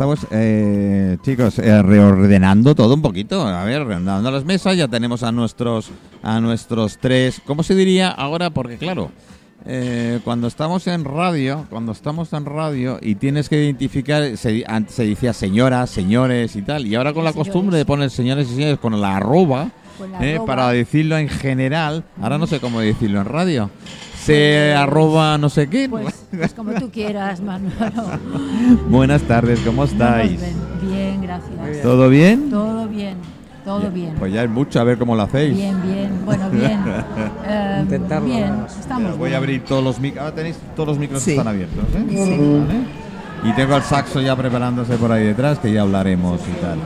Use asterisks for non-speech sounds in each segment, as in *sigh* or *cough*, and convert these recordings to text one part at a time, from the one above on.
estamos, eh, chicos, eh, reordenando todo un poquito. A ver, reordenando las mesas, ya tenemos a nuestros, a nuestros tres, ¿cómo se diría ahora? Porque claro, eh, cuando estamos en radio, cuando estamos en radio y tienes que identificar, se, antes se decía señoras, señores y tal, y ahora con la Señores. costumbre de poner señores y señores con la arroba, Con la eh, arroba. para decirlo en general, ahora no sé cómo decirlo en radio, se arroba no sé qué. Pues, pues como tú quieras, Manolo. *laughs* Buenas tardes, ¿cómo estáis? bien, bien, gracias. ¿Todo bien? Todo bien, todo bien. Pues ya es mucho, a ver cómo lo hacéis. Bien, bien, bueno, bien. *laughs* Eh, Intentarlo, Bien, estamos Voy bien. a abrir todos los micros. Ahora tenéis todos los micros Sí. están abiertos, ¿eh? Vale. Y tengo al saxo ya preparándose por ahí detrás, que ya hablaremos y tal.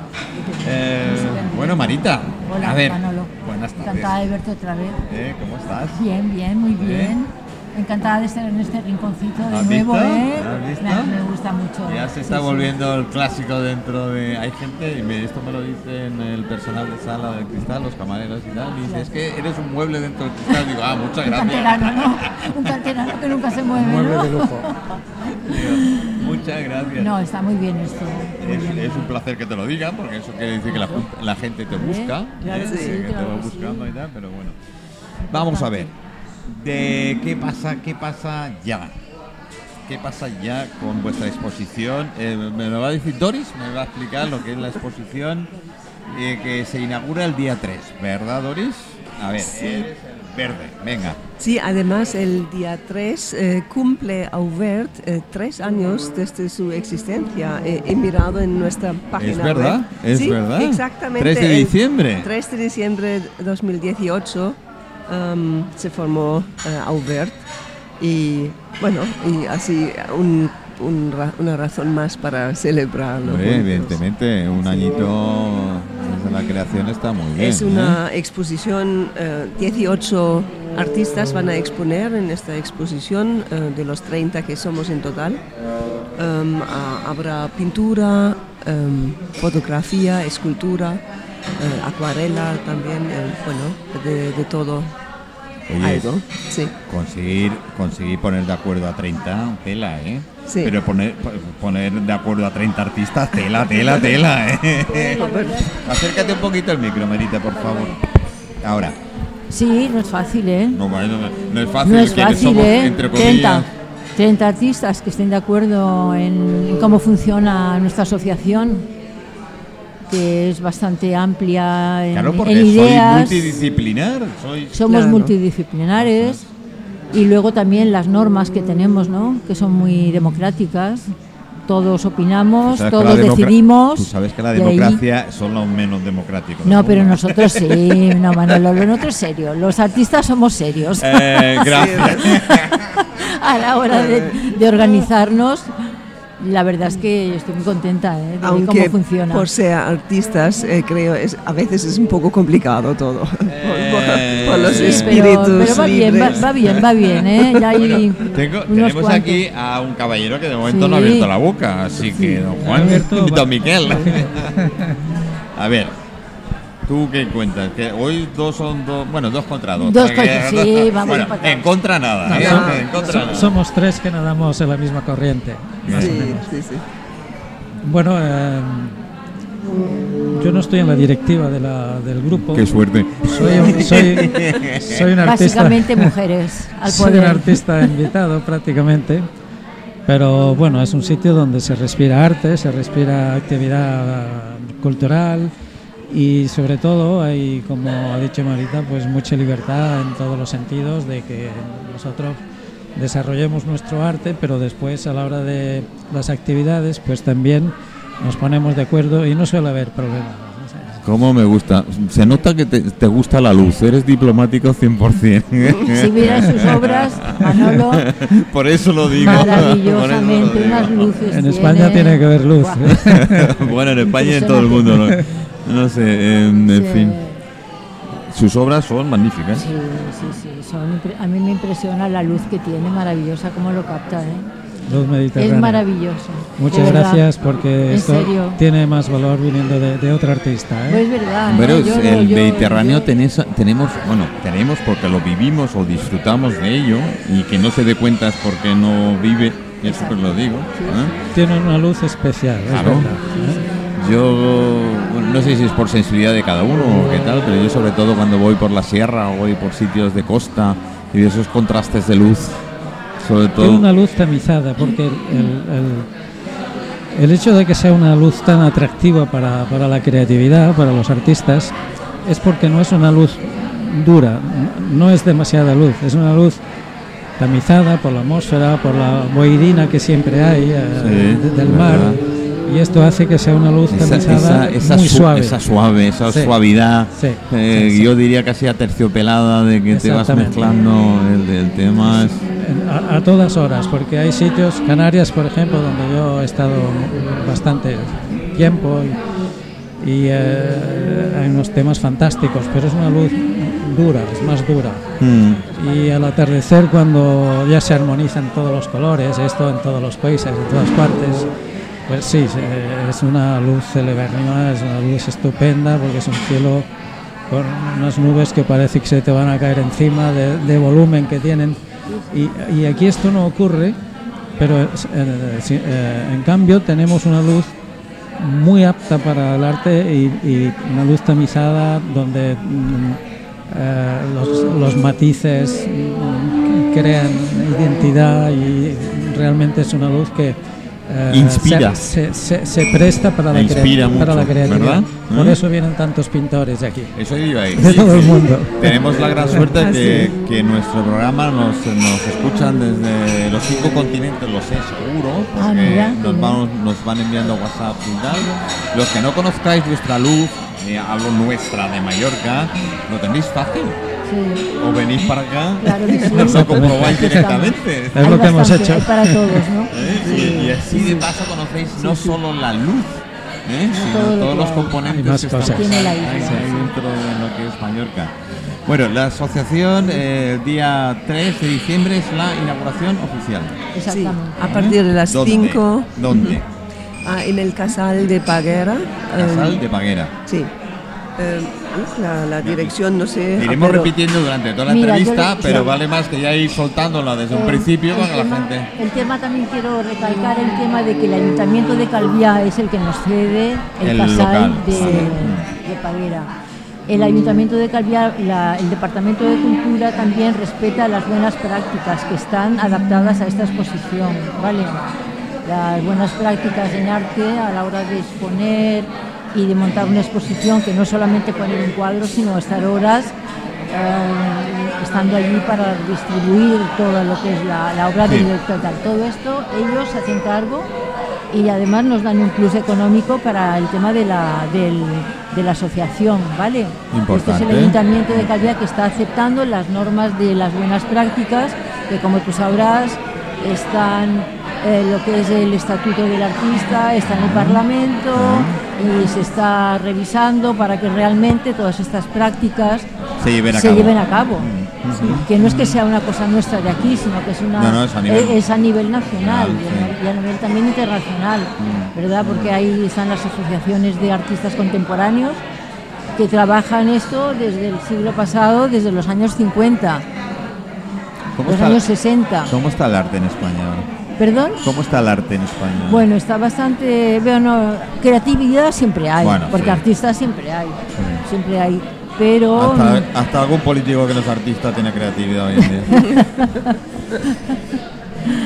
Eh, bueno, Marita, Hola, a ver. Manolo. Buenas tardes. Encantada de verte otra vez. ¿Eh? ¿Cómo estás? Bien, bien, muy bien. ¿Eh? Encantada de estar en este rinconcito de ¿Has nuevo, visto? ¿eh? ¿Has visto? Me, me gusta mucho. Ya se está sí. volviendo el clásico dentro de... Hay gente, y me- esto me lo dicen el personal de sala de cristal, los camareros y tal, y dice, es que eres un mueble dentro del cristal. Digo, ah, muchas *laughs* Un gracias. canterano, ¿no? Un canterano que nunca se mueve, Mueble ¿no? de lujo. *laughs* Digo, muchas gracias. No, está muy bien esto. muy Es, bien. es un placer que te lo digan, porque eso quiere decir que la, la gente te busca, claro ¿eh? que sí, que te claro va buscando sí. y tal, pero bueno. Vamos a ver, de qué pasa, qué pasa ya. ¿Qué pasa ya con vuestra exposición? Eh, me lo va a decir Doris, me va a explicar lo que es la exposición eh, que se inaugura el día 3, ¿verdad Doris? A ver, eres el verde, venga. Sí, además el día 3 eh, cumple Auvert eh, tres años desde su existencia. Eh, he mirado en nuestra página Es verdad, web. es Sí, verdad. Exactamente. 3 de el diciembre. 3 de diciembre de 2018 um, se formó eh, Auvert y bueno, y así un- un ra- una razón más para celebrarlo. Juntos. evidentemente, un añito desde la creación está muy bien. Es ¿eh? una exposición, eh, 18 artistas van a exponer en esta exposición, eh, de los 30 que somos en total. Um, habrá pintura, um, fotografía, escultura, eh, acuarela también, eh, bueno, de, de todo. Oye, algo. Sí. Conseguir, conseguir poner de acuerdo a 30, tela, ¿eh? Sí. Pero poner, poner de acuerdo a 30 artistas, tela, tela, *laughs* tela, ¿eh? Acércate un poquito al micro, Merita, por favor. Ahora, Sí, no es fácil, ¿eh? no, no, no es fácil, No es fácil, somos, ¿eh? entre 30, comillas. 30 artistas que estén de acuerdo en cómo funciona nuestra asociación, que es bastante amplia en, Claro, en porque soy ideas. multidisciplinar, soy... Somos Claro. multidisciplinares y luego también las normas que tenemos, ¿no? Que son muy democráticas. Todos opinamos, todos decidimos. Tú sabes que la democracia son los menos democráticos. No, pero nosotros sí, *laughs* no, Manolo, lo nuestro es serio. Los artistas somos serios. Eh, gracias. *laughs* a la hora de, de organizarnos. La verdad es que estoy muy contenta ¿eh? de Aunque cómo funciona. por ser artistas, eh, creo, es, a veces es un poco complicado todo. *laughs* Por- Eh, por, por los sí, Sí, pero, espíritus pero va bien, va, va bien, va bien, ¿eh? Ya hay Tengo, unos tenemos cuantos. aquí a un caballero que de momento Sí. no ha abierto la boca, así que don Juan, abierto, *laughs* don va. Miquel. *laughs* a ver, ¿tú qué cuentas? Que hoy dos son dos, bueno, dos contra dos. Dos contra- sí, vamos bueno, en contra nada, No, ¿eh? en contra nada. somos tres que nadamos en la misma corriente. más o Sí, menos. sí, sí. Bueno, eh, yo no estoy en la directiva de la- del grupo. Qué suerte. Soy un, soy, soy un artista. Básicamente mujeres al *laughs* soy un artista invitado prácticamente. Pero bueno, es un sitio donde se respira arte, se respira actividad cultural y sobre todo hay, como ha dicho Marita, pues mucha libertad en todos los sentidos de que nosotros desarrollemos nuestro arte, pero después a la hora de las actividades, pues también nos ponemos de acuerdo y no suele haber problemas. ¿Cómo me gusta? Se nota que te, te gusta la luz, eres diplomático 100%. *laughs* Si vieras sus obras, Manolo, *laughs* Por eso lo digo. por eso lo maravillosamente, digo. unas luces. En España tiene que haber luz. *laughs* Bueno, en España y en todo el mundo, ¿no? No sé, en, fin. Sus obras son magníficas. Sí, sí, sí. son a mí me impresiona la luz que tiene, maravillosa, cómo lo capta. ¿eh? Luz Mediterránea. Es maravilloso. Muchas gracias porque esto serio. tiene más valor viniendo de, de otro artista. ¿eh? Pues es verdad. Pero Yo es- el yo- Mediterráneo yo- tenés- tenemos, bueno, tenemos porque lo vivimos o disfrutamos de ello y que no se dé cuenta es porque no vive, Yo siempre lo digo. ¿eh? Tienen una luz especial, es Claro. verdad, ¿eh? Yo no sé si es por sensibilidad de cada uno o qué tal, pero yo sobre todo cuando voy por la sierra o voy por sitios de costa y esos contrastes de luz, sobre Tiene todo... una luz tamizada, porque el, el- el- el hecho de que sea una luz tan atractiva para, para la creatividad, para los artistas, es porque no es una luz dura, no es demasiada luz, es una luz tamizada por la atmósfera, por la boirina que siempre hay eh, Sí, del mar, verdad. Y esto hace que sea una luz Esa, esa- esa muy su- suave. esa suave, esa Sí. suavidad, Sí, eh, sí, yo diría casi aterciopelada de que te vas mezclando el, el tema. a todas horas, porque hay sitios, Canarias por ejemplo, donde yo he estado bastante tiempo y, y, eh, hay unos temas fantásticos, pero es una luz dura, es más dura. Mm, Y al atardecer, cuando ya se armonizan todos los colores, esto en todos los países, en todas partes, pues sí, es una luz celebérrima, es una luz estupenda, porque es un cielo con unas nubes que parece que se te van a caer encima de, volumen que tienen. Y, y aquí esto no ocurre, pero eh, eh, en cambio tenemos una luz muy apta para el arte y, una luz tamizada donde mm, eh, los, los matices mm, crean identidad y realmente es una luz que eh, Inspira. se, se- se presta para la, Inspira crea- para la mucho, creatividad. ¿verdad? Por ¿Eh? eso vienen tantos pintores de aquí. Eso iba a De decir, todo el sí. mundo. Tenemos la gran suerte Así que, que nuestro programa nos, nos escuchan desde los cinco continentes, lo sé seguro, Ah, porque qué nos, van, nos van enviando WhatsApp y tal. Los que no conozcáis vuestra luz, eh, hablo nuestra de Mallorca, lo tenéis fácil. Sí. O venís para acá Claro que sí. y lo comprobáis Aquí directamente. Es lo que hemos hecho. para todos, ¿no? *laughs* ¿Eh? Y, y así de paso conocéis no solo la luz, ¿eh? sino todo todos los componentes Hay más que cosas. Tiene la ahí, isla, ahí sí. dentro de lo que es Mallorca. Bueno, la asociación eh, el día 3 de diciembre es la inauguración oficial. Sí, Exactamente. a partir de las ¿Dónde? 5 ¿Dónde? en el Casal de Paguera. Casal eh, de Paguera. Sí. Eh, la, la dirección no sé. Le iremos pero- repitiendo durante toda la Mira, entrevista, le- pero sí. vale más que ya ir soltándola desde un Eh, principio para la gente... El tema también quiero recalcar el tema de que el Ayuntamiento de Calviá es el que nos cede el, El casal local, de, sí. de Paguera. El Ayuntamiento de Calviá, la- el Departamento de Cultura también respeta las buenas prácticas que están adaptadas a esta exposición, ¿vale? Las buenas prácticas en arte a la hora de exponer y de montar una exposición que no solamente poner un cuadro, sino estar horas eh, estando allí para distribuir todo lo que es la, la obra Sí. del director. tal. Todo esto ellos se hacen cargo y además nos dan un plus económico para el tema de la, del- de la asociación, ¿vale? Este es el Ayuntamiento de Calviá que está aceptando las normas de las buenas prácticas, que como tú sabrás están eh, lo que es el estatuto del artista, está en el Parlamento y se está revisando para que realmente todas estas prácticas Se lleven a se cabo. lleven a cabo. Sí, que no es que sea una cosa nuestra de aquí, sino que es, una, No, no, es a nivel- es a nivel nacional y a nivel- también internacional. ¿verdad? Porque ahí están las asociaciones de artistas contemporáneos que trabajan esto desde el siglo pasado, desde los años 50, ¿Cómo los años 60. ¿Cómo está el arte en España ahora? ¿Perdón? ¿Cómo está el arte en España? Bueno, está bastante. Bueno, creatividad siempre hay, Bueno, porque sí. artistas siempre hay, Sí. siempre hay. Pero. Hasta, hasta algún político que no es artista tiene creatividad hoy en día. *laughs*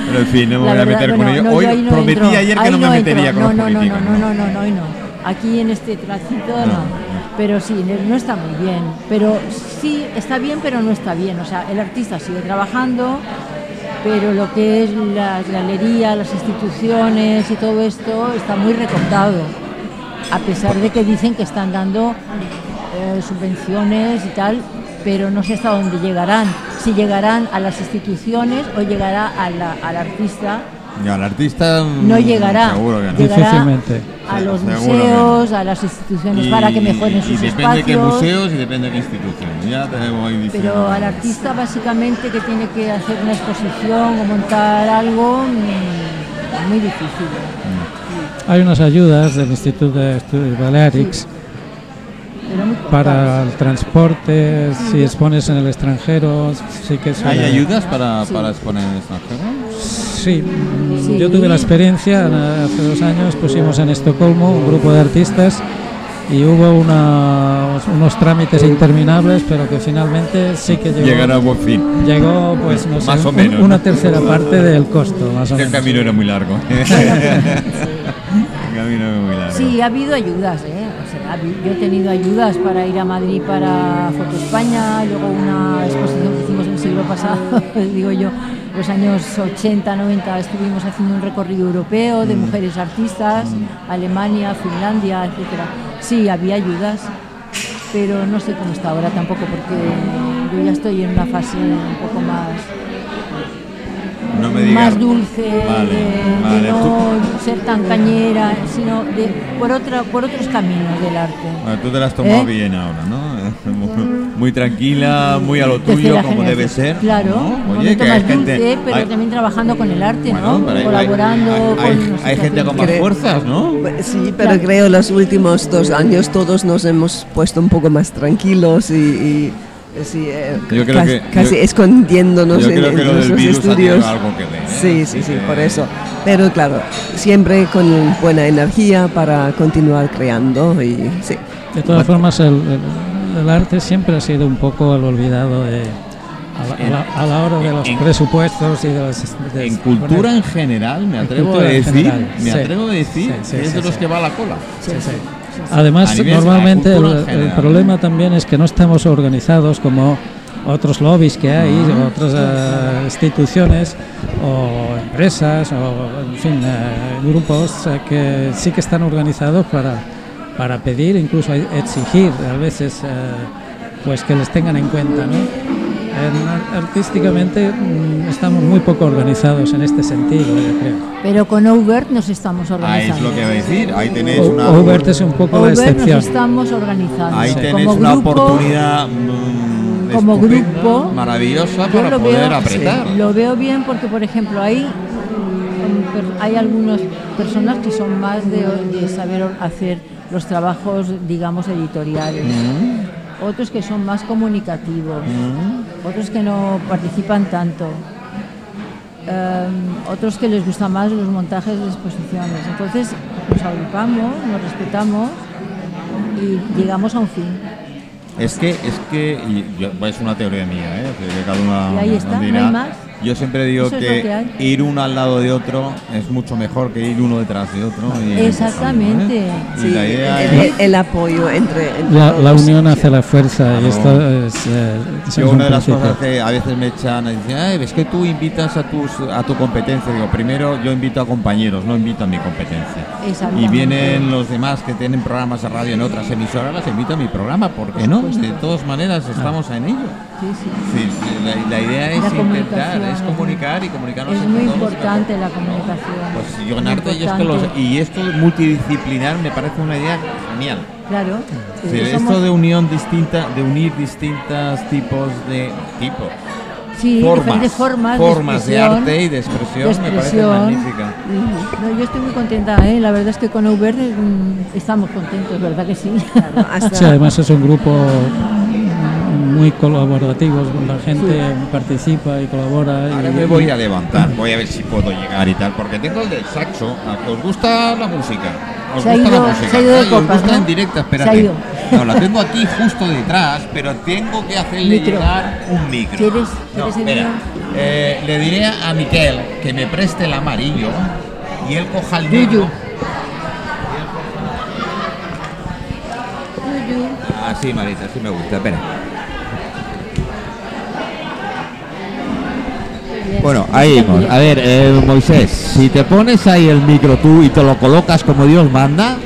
Pero en fin, no me La voy a verdad, meter con bueno, ello. no, hoy no prometí entro, ayer que ahí no me entro. metería con no, los no, no, políticos. no, no, no, no, hoy no. Aquí en este tracito no. No. Pero sí, no está muy bien. Pero sí, está bien, pero no está bien. O sea, el artista sigue trabajando, pero lo que es las galerías, las instituciones y todo esto está muy recortado. A pesar de que dicen que están dando eh, subvenciones y tal, pero no sé hasta dónde llegarán. Si llegarán a las instituciones o llegará a la- al artista, Ya, el artista no mm, llegará. Seguro que no. Llegará Difícilmente. a Sí, los seguro museos, a las instituciones Y- para que mejoren y sus depende espacios. qué museos y depende qué institución. Ya tenemos ahí. Pero al artista básicamente que tiene que hacer una exposición o montar algo, mm, muy difícil. Hay unas ayudas del Instituto de Estudios Balearics muy para el transporte, si expones en el extranjero, sí que ¿Hay ayudas para, Sí. para exponer en el extranjero? Sí, Sí. yo tuve la experiencia, hace dos años pusimos en Estocolmo un grupo de artistas y hubo una- unos trámites interminables, pero que finalmente sí que llegó, Llegar a buen fin. llegó pues no sé, Más o un- menos, una ¿no? tercera parte del costo, más o El menos. camino era muy largo. *laughs* El camino era muy largo. Sí, ha habido ayudas, ¿eh? O sea, yo he tenido ayudas para ir a Madrid para Foto España, luego una exposición que hicimos el siglo pasado, *laughs* digo yo, los años 80, 90 estuvimos haciendo un recorrido europeo Mm. de mujeres artistas, Alemania, Finlandia, etcétera. Sí, había ayudas, pero no sé cómo está ahora tampoco, porque yo ya estoy en una fase un poco más No me digas. más dulce, Vale, de, vale, de no ser tan cañera, sino de, por, otra, por otros caminos del arte. Bueno, tú te la has tomado ¿Eh? bien ahora, ¿no? *laughs* Muy, tranquila, muy a lo tuyo, como debe ser. Claro, ¿no? Oye, que hay gente. dulce, pero hay- también trabajando con el arte, bueno, ¿no? hay- Colaborando hay, con... hay- gente con más Creo- fuerzas, ¿no? Sí, pero Claro. creo los últimos dos años todos nos hemos puesto un poco más tranquilos y, y, sí, eh, Yo creo casi, que- casi yo- escondiéndonos Yo en, creo en que lo del nuestros virus estudios. algo que ver. ¿eh? Sí, sí, sí, que- por eso. Pero claro, siempre con buena energía para continuar creando y sí. De todas formas, el, el- el arte siempre ha sido un poco el olvidado de, a, la, a la- a la hora de los En- presupuestos y de los... de En cultura en general, me atrevo a decir, me atrevo a decir Sí, sí, que es de los que va a la cola. Además, normalmente el, problema también es que no estamos organizados como otros lobbies que hay, Ah. otras eh, instituciones o empresas o, en fin, eh, grupos eh, que sí que están organizados para, para pedir, incluso exigir a veces, eh, pues que les tengan en cuenta, ¿no? En- artísticamente mm, estamos muy poco organizados en este sentido, yo creo. Pero con Overt nos estamos Ah, organizando. es lo que iba a decir. Ahí tenéis O- una. Overt es un poco la Overt nos excepción. estamos organizando. Ahí tenéis Como una grupo, oportunidad mm, como grupo, maravillosa para lo poder veo, apretar. sí, lo veo bien porque, por ejemplo, hay, mm, hay algunas personas que son más de, de saber hacer los trabajos, digamos, editoriales. Otros que son más comunicativos. Otros que no participan tanto. Em, otros que les gustan más los montajes de exposiciones. Entonces nos agrupamos, nos respetamos y llegamos a un fin. Es que, es que, y yo- es una teoría mía, ¿eh? que cada uno Y ahí está, no hay más. Yo siempre digo que, ir uno al lado de otro es mucho mejor que ir uno detrás de otro. y- Exactamente. ¿eh? Y Sí, la idea el, es... el apoyo entre, entre La, unión hace la fuerza y Claro. esto es, eh, es un una de las principio. cosas que a veces me echan es decir, "Ay, es que tú invitas a tus a tu competencia. Digo, primero yo invito a compañeros, no invito a mi competencia. Y vienen los demás que tienen programas de radio en otras emisoras, las invito a mi programa, ¿por qué no? De todas maneras estamos en ello. Sí, sí. Sí, sí, la, la idea es La intentar. Es comunicar y comunicarnos Es muy todos. importante la comunicación. Pues yo en arte y, es que los- y esto multidisciplinar me parece una idea genial. Claro. Sí, esto somos- de unión distinta, de unir distintos tipos de tipos, sí, formas, diferentes formas, formas de, expresión, arte y de expresión, de me parece expresión. magnífica. No, yo estoy muy contenta, ¿eh? la verdad es que con Uber mm, estamos contentos, ¿verdad que sí? Hasta- Sí, además es un grupo muy colaborativo, la gente participa y colabora. y- Ahora me voy a levantar, voy a ver si puedo llegar y tal, porque tengo el del saxo. ¿A que ¿Os gusta la música? ¿Os Se gusta ido- la música? se ha ido de Ay, ¿Os gusta ¿no? en directo? Se ha Espérate. ido. No, la tengo aquí justo detrás, pero tengo que hacerle Micro. llegar un micro. ¿Quieres- No, espera. Eh, le diré a Miquel que me preste el amarillo y él coja el negro. Yuyu. Ah, sí, Marita, sí me gusta. Espera. Bueno, ahí vamos. A ver, eh, Moisés, si te pones ahí el micro tú y te lo colocas como Dios manda,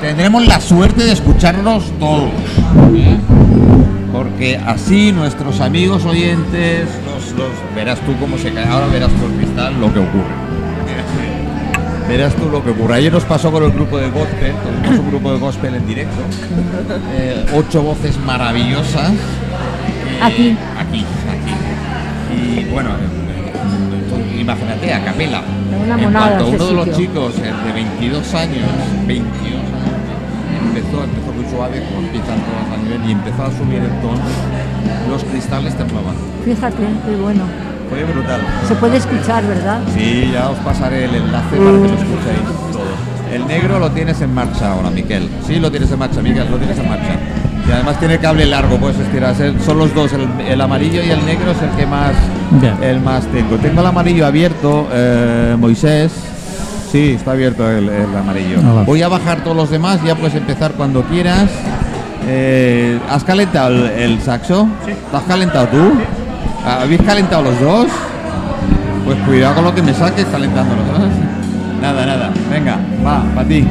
tendremos la suerte de escucharnos todos. ¿eh? Porque así nuestros amigos oyentes, los, los- verás tú cómo se cae, ahora verás por cristal lo que ocurre. *laughs* Verás tú lo que ocurre. Ayer nos pasó con el grupo de gospel, tuvimos un grupo de gospel en directo, eh, ocho voces maravillosas. Aquí. Aquí, aquí. Y bueno, eh, imagínate, a capela. Una En cuanto este uno de los chicos de 22 años, 22 años, empezó, empezó muy suave, como empiezan todos a nivel, y empezó a subir el tono, los cristales temblaban. Fíjate, qué bueno. fue brutal. Se puede escuchar, ¿verdad? Sí, ya os pasaré el enlace para que lo escuchéis todo. El negro lo tienes en marcha ahora, Miquel. Sí, lo tienes en marcha, Miquel, lo tienes en marcha. Y además tiene cable largo, puedes estirar. Es- Son los dos, el, el amarillo y el negro es el que más, Bien. el más tengo. Tengo el amarillo abierto, eh, Moisés. Sí, está abierto el, el amarillo. Ah. Voy a bajar todos los demás, ya puedes empezar cuando quieras. Eh, ¿Has calentado el, el saxo? Sí. ¿Lo has calentado tú? ¿Habéis calentado los dos? Pues cuidado con lo que me saques calentando los dos. Nada, nada. Venga, va, para ti.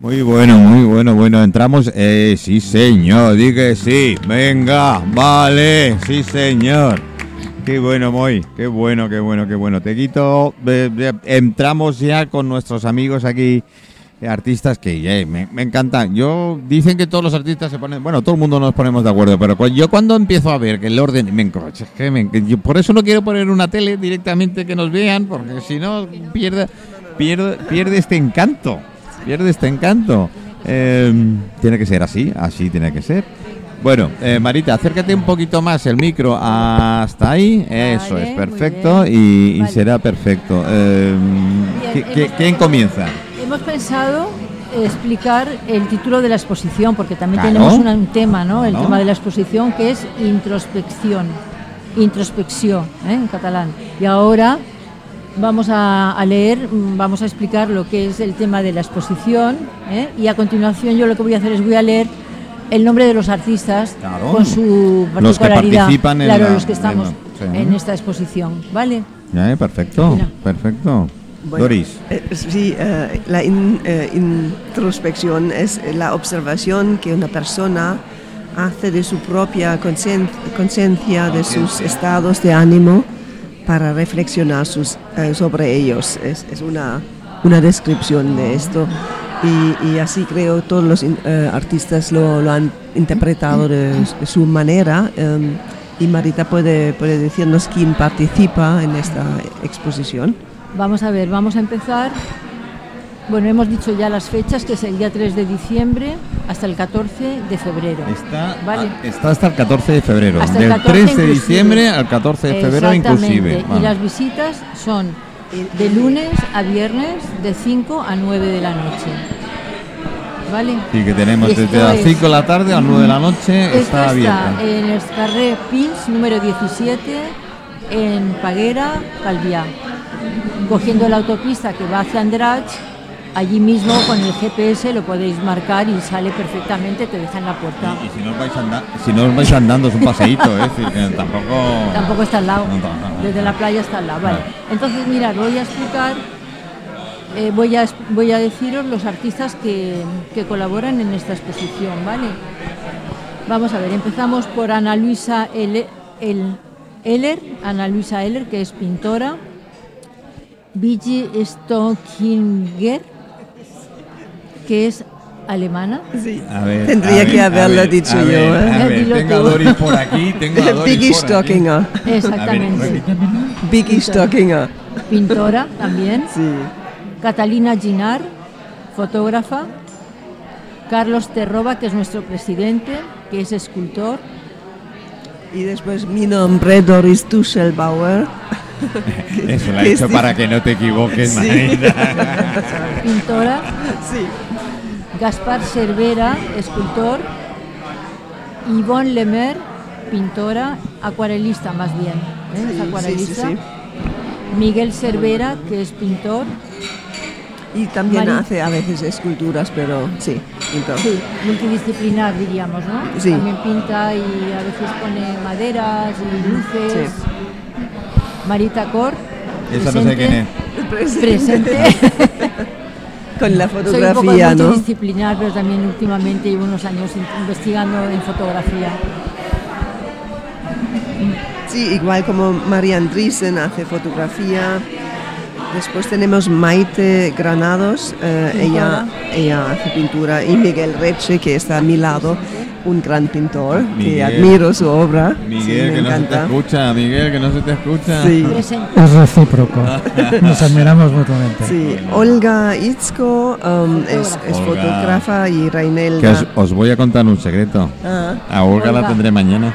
Muy bueno, muy bueno, bueno, entramos. Eh, sí, señor, di sí. Venga, vale, sí, señor. Qué bueno, Moy, qué bueno, qué bueno, qué bueno. Te quito, entramos ya con nuestros amigos aquí, eh, artistas que eh, me, encantan. Yo, dicen que todos los artistas se ponen, bueno, todo el mundo nos ponemos de acuerdo, pero cu- yo cuando empiezo a ver que el orden, me encoche, que me- yo por eso no quiero poner una tele directamente que nos vean, porque si no, pierde, pierde, pierde este encanto pierde este encanto. Eh, tiene que ser así, así tiene que ser. Bueno, eh, Marita, acércate un poquito más el micro hasta ahí. Eso Vale, es perfecto y, será perfecto. Eh, Bien, ¿qui- qui- hemos ¿Quién comienza? Hemos pensado explicar el título de la exposición, porque también Claro. tenemos un tema, ¿no? El tema de la exposición que es introspección, introspección, ¿eh? en catalán. Y ahora vamos a, a leer, mm, vamos a explicar lo que es el tema de la exposición, ¿eh? y a continuación yo lo que voy a hacer es voy a leer el nombre de los artistas Claro. con su Los que particularidad. participan en claro, la- los que estamos en la- sí. en esta exposición, ¿vale? Eh, perfecto, Mira. perfecto. Bueno, Doris. eh, sí, eh, la in- eh, introspección es la observación que una persona hace de su propia concien- conciencia, de sus estados de ánimo, para reflexionar sus, eh, sobre ellos. Es, es una, una descripción de esto. Y, y así creo todos los eh, artistas lo, lo han interpretado de, de su manera. em, y Marita puede, puede decirnos quién participa en esta exposición. Vamos a ver, vamos a empezar. Bueno, hemos dicho ya las fechas, que es el día 3 de diciembre hasta el 14 de febrero. Está, Vale. está hasta el 14 de febrero. Hasta el Del 14 3 de inclusive. diciembre al 14 de febrero inclusive. Y Vale. las visitas son de lunes a viernes de 5 a 9 de la noche. ¿Vale? Sí, que tenemos Y desde las es- 5 de la tarde a las 9 de la noche Esto está abierta. está en el carrer Pins número 17 en Paguera, Calviá. Cogiendo la autopista que va hacia Andratx, allí mismo con el GPS lo podéis marcar y sale perfectamente, te deja en la puerta. Y, y si no os vais anda- si no os vais andando es un paseíto, ¿eh? tampoco... Tampoco está al lado, No, no, desde la playa está al lado. Vale. Entonces, mirad, voy a explicar, eh, voy, a, voy a deciros los artistas que, que colaboran en esta exposición, ¿vale? Vamos a ver, empezamos por Ana Luisa Ele- El- Eller, Ana Luisa Eller, que es pintora, Vigi Stockinger, que es alemana, Sí. A ver, Tendría a que ver, haberlo a ver, dicho a yo, ¿eh? A ver, Dilo tengo a tú. Doris por aquí, tengo a *laughs* Doris Biggie por aquí. Stockinger. exactamente, Biggie Stockinger. pintora también. Sí. Catalina Ginar, fotógrafa, Carlos Terroba, que es nuestro presidente, que es escultor, Y después mi nombre, Doris Dusselbauer. *laughs* Eso lo ha Que hecho sí. para que no te equivoques, Sí. *laughs* Pintora, Sí. Gaspar Cervera, escultor, Yvonne Lemer, pintora, acuarelista más bien, ¿eh? es Sí, acuarelista, sí, sí, Miguel Cervera, que es pintor, Y también hace a veces esculturas, pero sí, pintor. sí, multidisciplinar diríamos, ¿no? Sí. También pinta y a veces pone maderas y luces. Sí. Marita Cor, Eso no sé quién es. presente. *laughs* Con la Soy un poco fotografía, ¿no? multidisciplinar, pero también últimamente llevo unos años in- investigando en fotografía. Sí, igual como María Andriessen hace fotografía. Después tenemos Maite Granados, eh, ella, ella hace pintura. Y Miguel Reche, que está a mi lado, un gran pintor, que admiro su obra. Miguel, sí, que no se te escucha, Miguel, que no se te escucha. Sí. Es recíproco. *laughs* Nos admiramos mutuamente. Sí, Olga Itzko um, es, es Olga. fotógrafa y Que Reinelda. os, os voy a contar un secreto. Ah, A Olga la tendré mañana.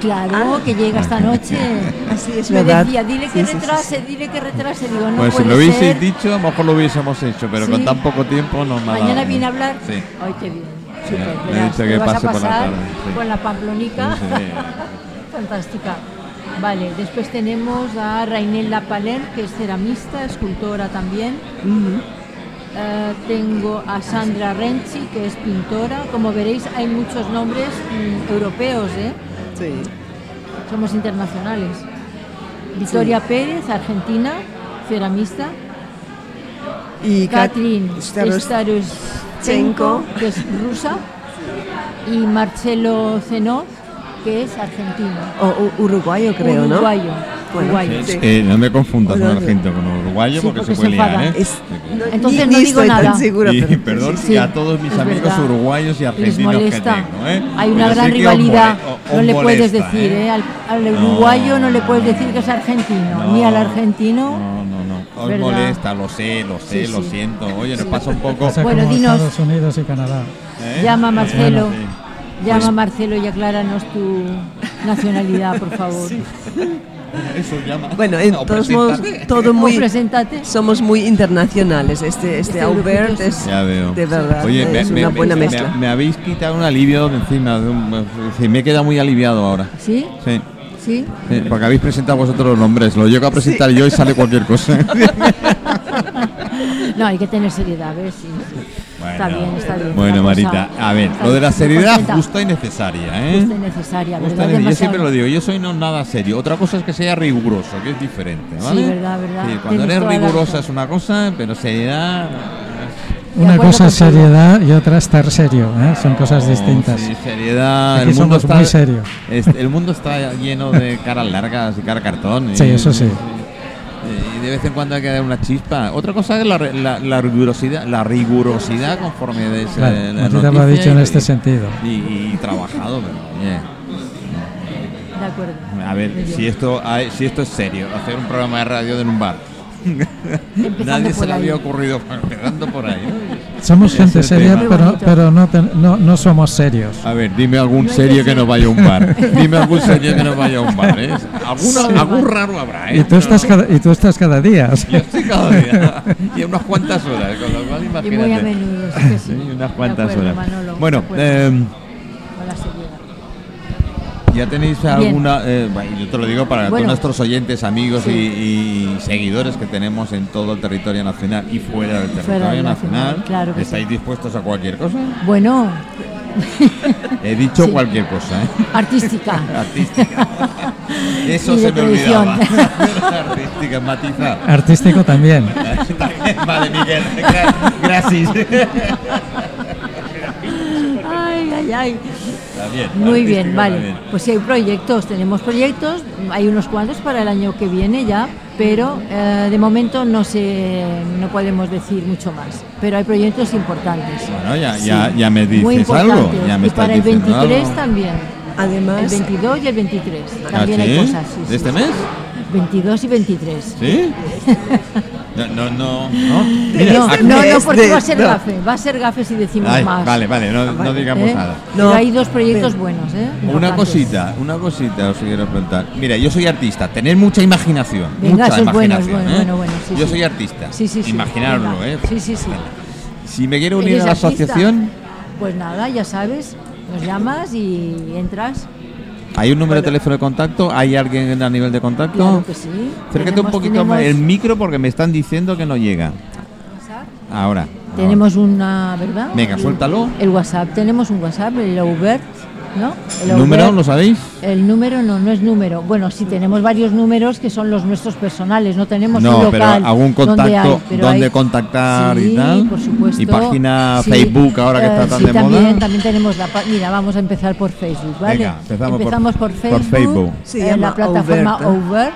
Claro, que llega esta *laughs* noche. así es Me verdad. decía, dile que Sí, sí, sí, retrase, sí. dile que retrase. Digo, no pues si lo hubieseis dicho, a lo mejor lo hubiésemos hecho, pero con tan poco tiempo no nada. Mañana viene a hablar. Sí. Ay, qué bien. Súper, verás, que vas a pase por la pasar tarde, sí. con la pamplonica. Sí, sí. *laughs* Fantástica. Vale, después tenemos a Rainella Palén, que es ceramista, escultora también. Eh, tengo a Sandra Renzi, que es pintora. Como veréis, hay muchos nombres mm, europeos, ¿eh? Sí. somos internacionales. Victoria Pérez, argentina, ceramista. Y Kat- Katrin Staros- Staroshenko, que es rusa. Y Marcelo Zenov, que es argentino. o- u- uruguayo, creo, ¿no? Uruguayo. Bueno, uruguayo. sí. Eh, no me confundas con Bueno, argentino con uruguayo Sí, porque, porque se puede se liar. ¿eh? Es- no- Entonces ni- no digo nada. segura, Y pero- perdón sí, a todos mis amigos verdad. uruguayos y argentinos que molesta. tengo, ¿eh? Hay una Pero gran rivalidad. no le puedes decir, ¿eh? ¿eh? Al, uruguayo no le puedes decir que es argentino, no, ni al argentino. No, no, no. Os ¿Verdad? molesta, lo sé, lo sé, Sí, lo sí. siento. Oye, nos pasa un poco. Pasa Bueno, como dinos. Estados Unidos y Canadá. ¿eh? Llama a Marcelo. Sí. Llama Pues- a Marcelo y acláranos tu nacionalidad, por favor. *laughs* Eso llama. Bueno, en O todos modos, todo muy... Somos muy internacionales. Este, este Este es sí. Ya veo. de verdad Oye, me, es me- una me- buena me- mezcla. me habéis quitado un alivio de encima. de un- me he quedado muy aliviado ahora. ¿Sí? Sí. ¿Sí? sí, porque habéis presentado vosotros los nombres. Lo llego a presentar yo y sale cualquier cosa. *laughs* No, hay que tener seriedad, ¿ves? Sí, sí. Está bien, está bien. Bueno, Marita, a ver, lo de la seriedad contenta. justa y necesaria, ¿eh? Justa y necesaria, Justa ¿verdad? Yo siempre lo digo, yo soy no nada serio. Otra cosa es que sea riguroso, que es diferente, Sí, ¿vale? verdad, verdad. Sí, cuando Tienes eres rigurosa es una cosa, pero seriedad... Una cosa es seriedad y otra estar serio, ¿eh? son cosas distintas. Sí, seriedad. Aquí el mundo somos está, muy serios. es- el mundo está lleno de caras largas y cara cartón. y- Sí, eso sí. Y de vez en cuando hay que dar una chispa. Otra cosa es la, re- la, la rigurosidad, la rigurosidad conforme de ese, Claro, la lo ha dicho en y- este sentido. Y, y trabajado, pero De acuerdo. a ver, Muy bien. si esto, hay- si esto es serio, hacer un programa de radio en un bar. Empezando Nadie se le había ocurrido empezando por ahí. Somos gente seria, tema. pero, pero no, ten- no, no somos serios. A ver, dime algún No serio que que no ser- vaya a un bar. *laughs* Dime algún serio que no vaya a un bar. ¿eh? Alguno, Sí. algún raro habrá. ¿eh? Y tú estás cada, y tú estás cada día. o sea. Yo estoy cada día. Y a unas cuantas horas, con lo cual Y imagínate. muy a menudo, sí sí. *laughs* Unas cuantas acuerdo, horas. Manolo, bueno, eh. Ya tenéis alguna. eh, bueno, yo te lo digo para Bueno. todos nuestros oyentes, amigos Sí. y, y seguidores que tenemos en todo el territorio nacional y fuera del territorio del nacional. nacional, claro que ¿Estáis dispuestos a cualquier cosa? Bueno, *laughs* He dicho Sí. cualquier cosa, ¿eh? artística. *laughs* Artística. *laughs* Eso se me televisión. olvidaba. Artística, matizar. Artístico también. vale, Miguel. gra- Gracias. Ay, ay, ay. Está bien, Muy bien, vale. Pues sí, hay proyectos, tenemos proyectos, hay unos cuantos para el año que viene ya, pero eh, de momento no se, no podemos decir mucho más. Pero hay proyectos importantes. Bueno, ya, Sí, ya, ya me dices algo. Ya me y para el diciendo 23 algo. también. El Además, 22 y el 23. ¿Ah, También hay sí? cosas. sí, ¿De sí, este sí. mes? 22 y 23. ¿Sí? *laughs* No, no, no. no. Mira, no, aquí- no, porque va a ser no. gafe. Va a ser gafe si decimos Ay, más. vale, vale, no, no digamos ¿eh? nada. Pero No, hay dos proyectos pero- buenos, ¿eh? Una cosita, una cosita os quiero preguntar. Mira, yo soy artista, tener mucha imaginación. Venga, mucha imaginación. bueno, ¿eh? bueno, bueno, sí, yo sí. soy artista. Sí, sí, sí. Imaginarlo. ¿eh? Sí, sí, sí. Si me quiero unir ¿Eres a la artista? asociación, Pues nada, ya sabes, nos llamas y entras. ¿Hay un número de teléfono de contacto? ¿Hay alguien a nivel de contacto? Claro que sí. Acércate un Tenemos- poquito más el micro porque me están diciendo que no llega. Ahora. Tenemos una, ¿verdad? Venga, suéltalo. El WhatsApp, tenemos un WhatsApp, el Aubert, ¿no? ¿El número lo sabéis? El número no, no es número. Bueno, sí tenemos varios números que son los nuestros personales, no tenemos No, un pero local algún donde contacto hay, pero donde hay- contactar y Sí, tal. por supuesto. Y página Sí, Facebook ahora que eh, está tan sí, de también, moda. También tenemos la mira, vamos a empezar por Facebook, ¿vale? Venga, empezamos por- por, por Facebook. Facebook. Se en llama la plataforma Aubert, ¿eh? Overt.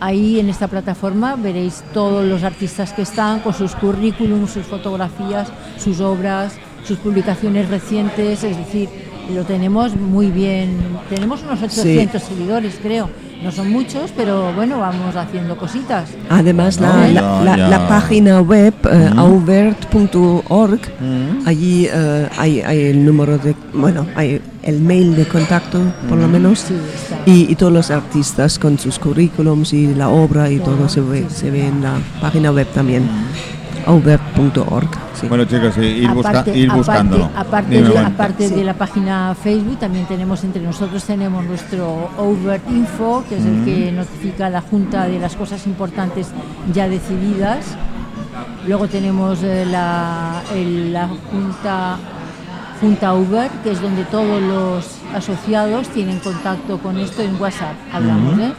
Ahí en esta plataforma veréis todos los artistas que están con sus currículums, sus fotografías, sus obras, sus publicaciones recientes, es decir, lo tenemos muy bien. Tenemos unos 800 seguidores, creo. No son muchos, pero bueno, vamos haciendo cositas. además No, la, la- la- ya. la página web eh, Ujú. aubert.org, Mm. allí eh, hay, hay el número de, bueno, hay el mail de contacto por lo menos. Sí, está. Y, y todos los artistas con sus currículums y la obra y todo se ve, se ve en la página web también. aubert.org. sí. Bueno, chicos, sí, ir, busca- aparte, ir aparte- buscándolo. aparte de, Marta. aparte Sí. de la página Facebook, también tenemos entre nosotros tenemos nuestro Over Info, que es el que notifica a la Junta de las cosas importantes ya decididas. Luego tenemos eh, la, el- la Junta Junta Uber, que es donde todos los asociados tienen contacto con esto en WhatsApp, hablamos, ¿eh?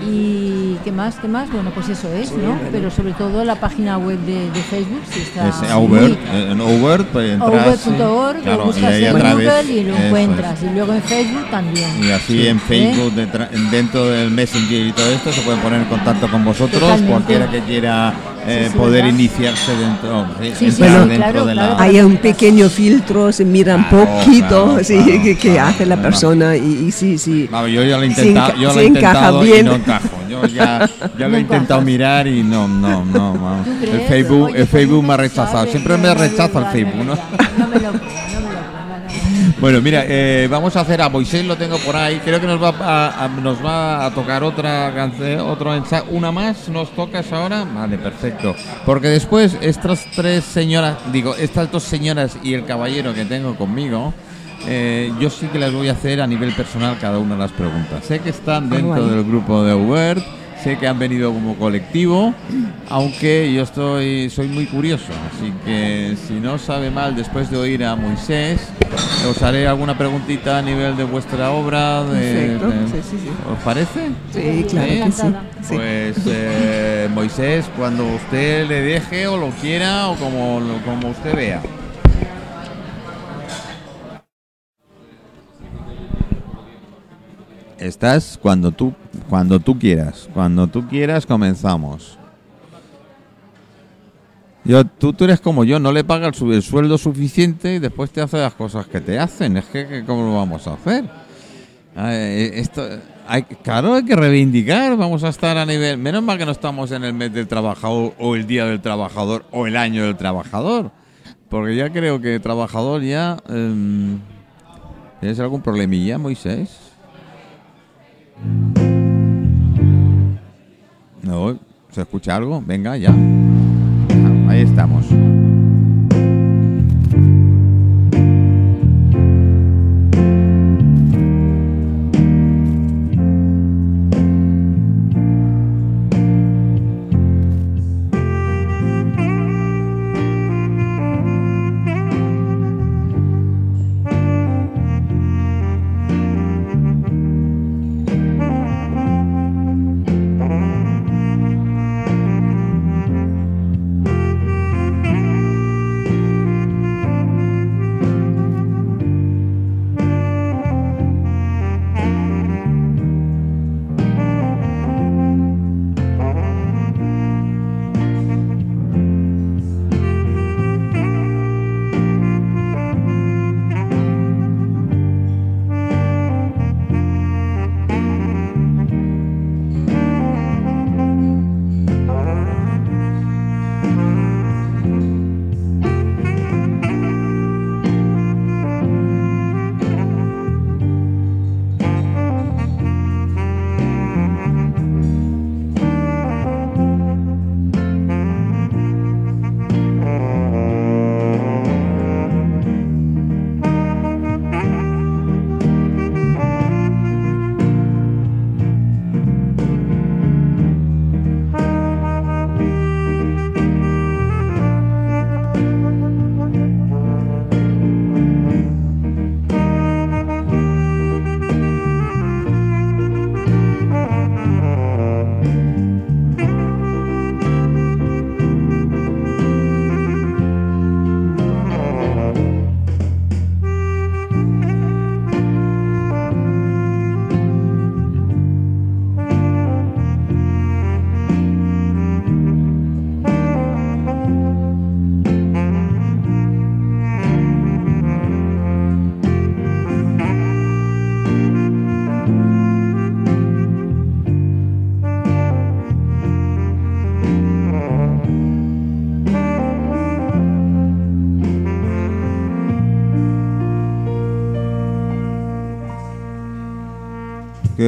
Y qué más, qué más, bueno, pues eso es, ¿no? Pero sobre todo la página web de, de Facebook, si está Es Aubert, eh, en Aubert, pues entras. Over.org, Claro, buscas en Google y lo es. encuentras. Y luego en Facebook también. Y así en Facebook, detra- dentro del Messenger y todo esto, se pueden poner en contacto con vosotros, Totalmente. cualquiera que quiera eh, Sí, sí, poder ¿verdad? iniciarse dentro, sí, Sí, sí, entrar sí, dentro claro, de la... claro. Hay un pequeño filtro, se mira un Claro, poquito claro, sí, claro, que, que claro, hace la claro. persona y, y sí, sí. Yo ya lo he intentado, enca- yo lo sí he encaja intentado y bien. no encajo. Yo ya, ya lo he No intentado encajas. mirar y no, no, no. vamos. ¿Tú El? Facebook, el Facebook me ha rechazado. Siempre me rechaza el Facebook, ¿no? No me lo creo, no me lo creo. no, no, no. Bueno, mira, eh, vamos a hacer a Moisés, lo tengo por ahí. Creo que nos va a, a- nos va a tocar otra canción, otro ensa- una más. ¿Nos tocas ahora? Vale, perfecto. Porque después estas tres señoras, digo, estas dos señoras y el caballero que tengo conmigo, eh, yo sí que las voy a hacer a nivel personal cada una de las preguntas. Sé que están dentro del grupo de Ubert, sé que han venido como colectivo, aunque yo estoy soy muy curioso, así que si no sabe mal después de oír a Moisés, os haré alguna preguntita a nivel de vuestra obra. De, Perfecto, de- sí, sí, sí. ¿Os parece? Sí, claro que sí. Pues eh, Moisés, cuando usted le deje o lo quiera o como, como usted vea. Estás cuando tú, cuando tú quieras. Cuando tú quieras comenzamos. Yo, tú, tú eres como yo, no le pagas el, su- el sueldo suficiente y después te hace las cosas que te hacen. Es que, que ¿cómo lo vamos a hacer? Ah, eh, esto, hay, claro, hay que reivindicar. Vamos a estar a nivel. Menos mal que no estamos en el mes del trabajador o el día del trabajador o el año del trabajador. Porque ya creo que trabajador ya. em, ¿Tienes algún problemilla, Moisés? No, ¿se escucha algo? Venga, ya. Ahí estamos.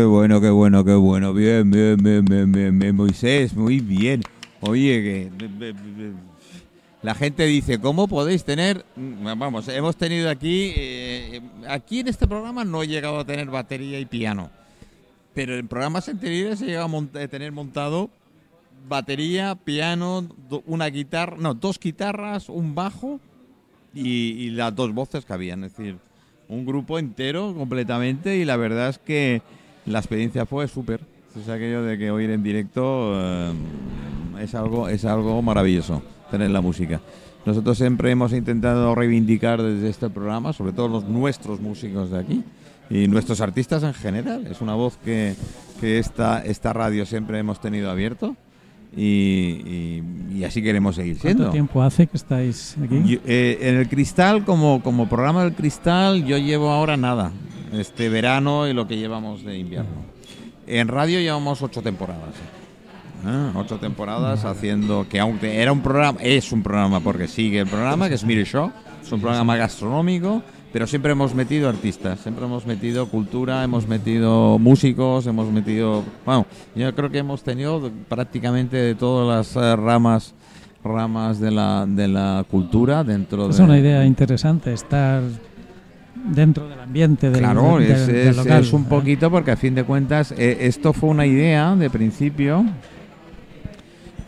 Qué bueno, qué bueno, qué bueno. Bien, bien, bien, bien, bien, bien. Moisés, muy bien. Oye, que la gente dice, ¿cómo podéis tener? Mm, Vamos, hemos tenido aquí, eh, aquí en este programa no he llegado a tener batería y piano, pero en programas anteriores he llegado a, mont- tener montado batería, piano, una guitarra, no, dos guitarras, un bajo y, y las dos voces que habían, es decir, un grupo entero completamente y la verdad es que la experiencia fue súper. Es aquello de que oír en directo eh, es algo es algo maravilloso tener la música. Nosotros siempre hemos intentado reivindicar desde este programa, sobre todo los nuestros músicos de aquí y nuestros artistas en general. Es una voz que, que esta, esta radio siempre hemos tenido abierto y, y- y así queremos seguir siendo. ¿Cuánto tiempo hace que estáis aquí? Yo- eh, en el Cristal, como, como programa del Cristal, yo llevo ahora nada. Este verano y lo que llevamos de invierno. En radio llevamos ocho temporadas. Ah, ocho temporadas haciendo que aunque era un programa, es un programa porque sigue el programa, que es Mire Show, es un programa gastronómico, pero siempre hemos metido artistas, siempre hemos metido cultura, hemos metido músicos, hemos metido, bueno, yo creo que hemos tenido prácticamente de todas las eh, ramas ramas de la, de la cultura dentro Es de... una idea interesante estar dentro del ambiente del, Claro, del- es, del es- local. es un ¿eh? poquito porque a fin de cuentas eh, esto fue una idea de principio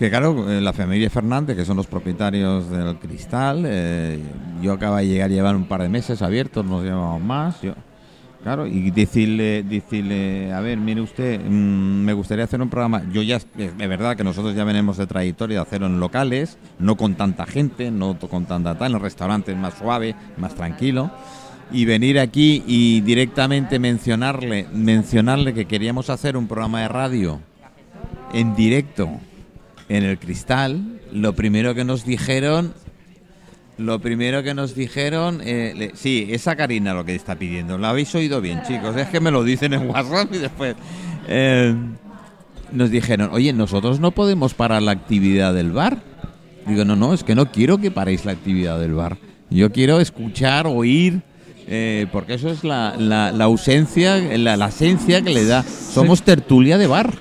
que claro, eh, la familia Fernández, que son los propietarios del Cristal, eh, yo acabo de llegar, llevar un par de meses abiertos, nos llevamos más, yo, claro, y decirle, decirle, a ver, mire usted, mm, me gustaría hacer un programa, yo ya, es de verdad que nosotros ya venimos de trayectoria de hacerlo en locales, no con tanta gente, no con tanta tal, en restaurantes más suave, más tranquilo, y venir aquí y directamente mencionarle, mencionarle que queríamos hacer un programa de radio en directo en el cristal, lo primero que nos dijeron, lo primero que nos dijeron, eh, le- sí, esa Karina lo que está pidiendo, lo habéis oído bien, chicos, es que me lo dicen en WhatsApp y después eh, nos dijeron, oye, nosotros no podemos parar la actividad del bar. Digo, no, no, es que no quiero que paréis la actividad del bar. Yo quiero escuchar, oír, eh, porque eso es la, la- la ausencia, la, la esencia que le da. Somos tertulia de bar.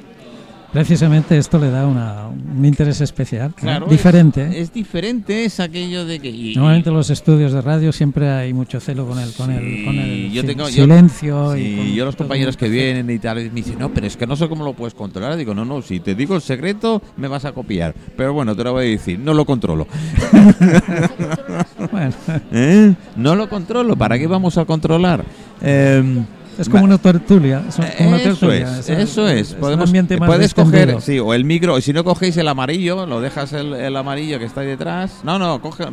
Precisamente esto le da una- un interés especial, ¿eh? Diferente. Es, ¿eh? es diferente, es aquello de que... y- Normalmente en los estudios de radio siempre hay mucho celo con el, con el, con el yo tengo- silencio. Y yo los compañeros que vienen y tal, me dicen, no, pero es que no sé cómo lo puedes controlar. Digo, no, no, si te digo el secreto, me vas a copiar. Pero bueno, te lo voy a decir, no lo controlo. *laughs* Bueno, ¿Eh? No lo controlo, ¿para qué vamos a controlar? Eh, es como una tertulia. Es como una eso tertulia, es, eso es. Podemos, ambiente más puedes coger, sí, o el micro, y si no cogéis el amarillo, lo dejas el, el amarillo que está ahí detrás. No, no, coge.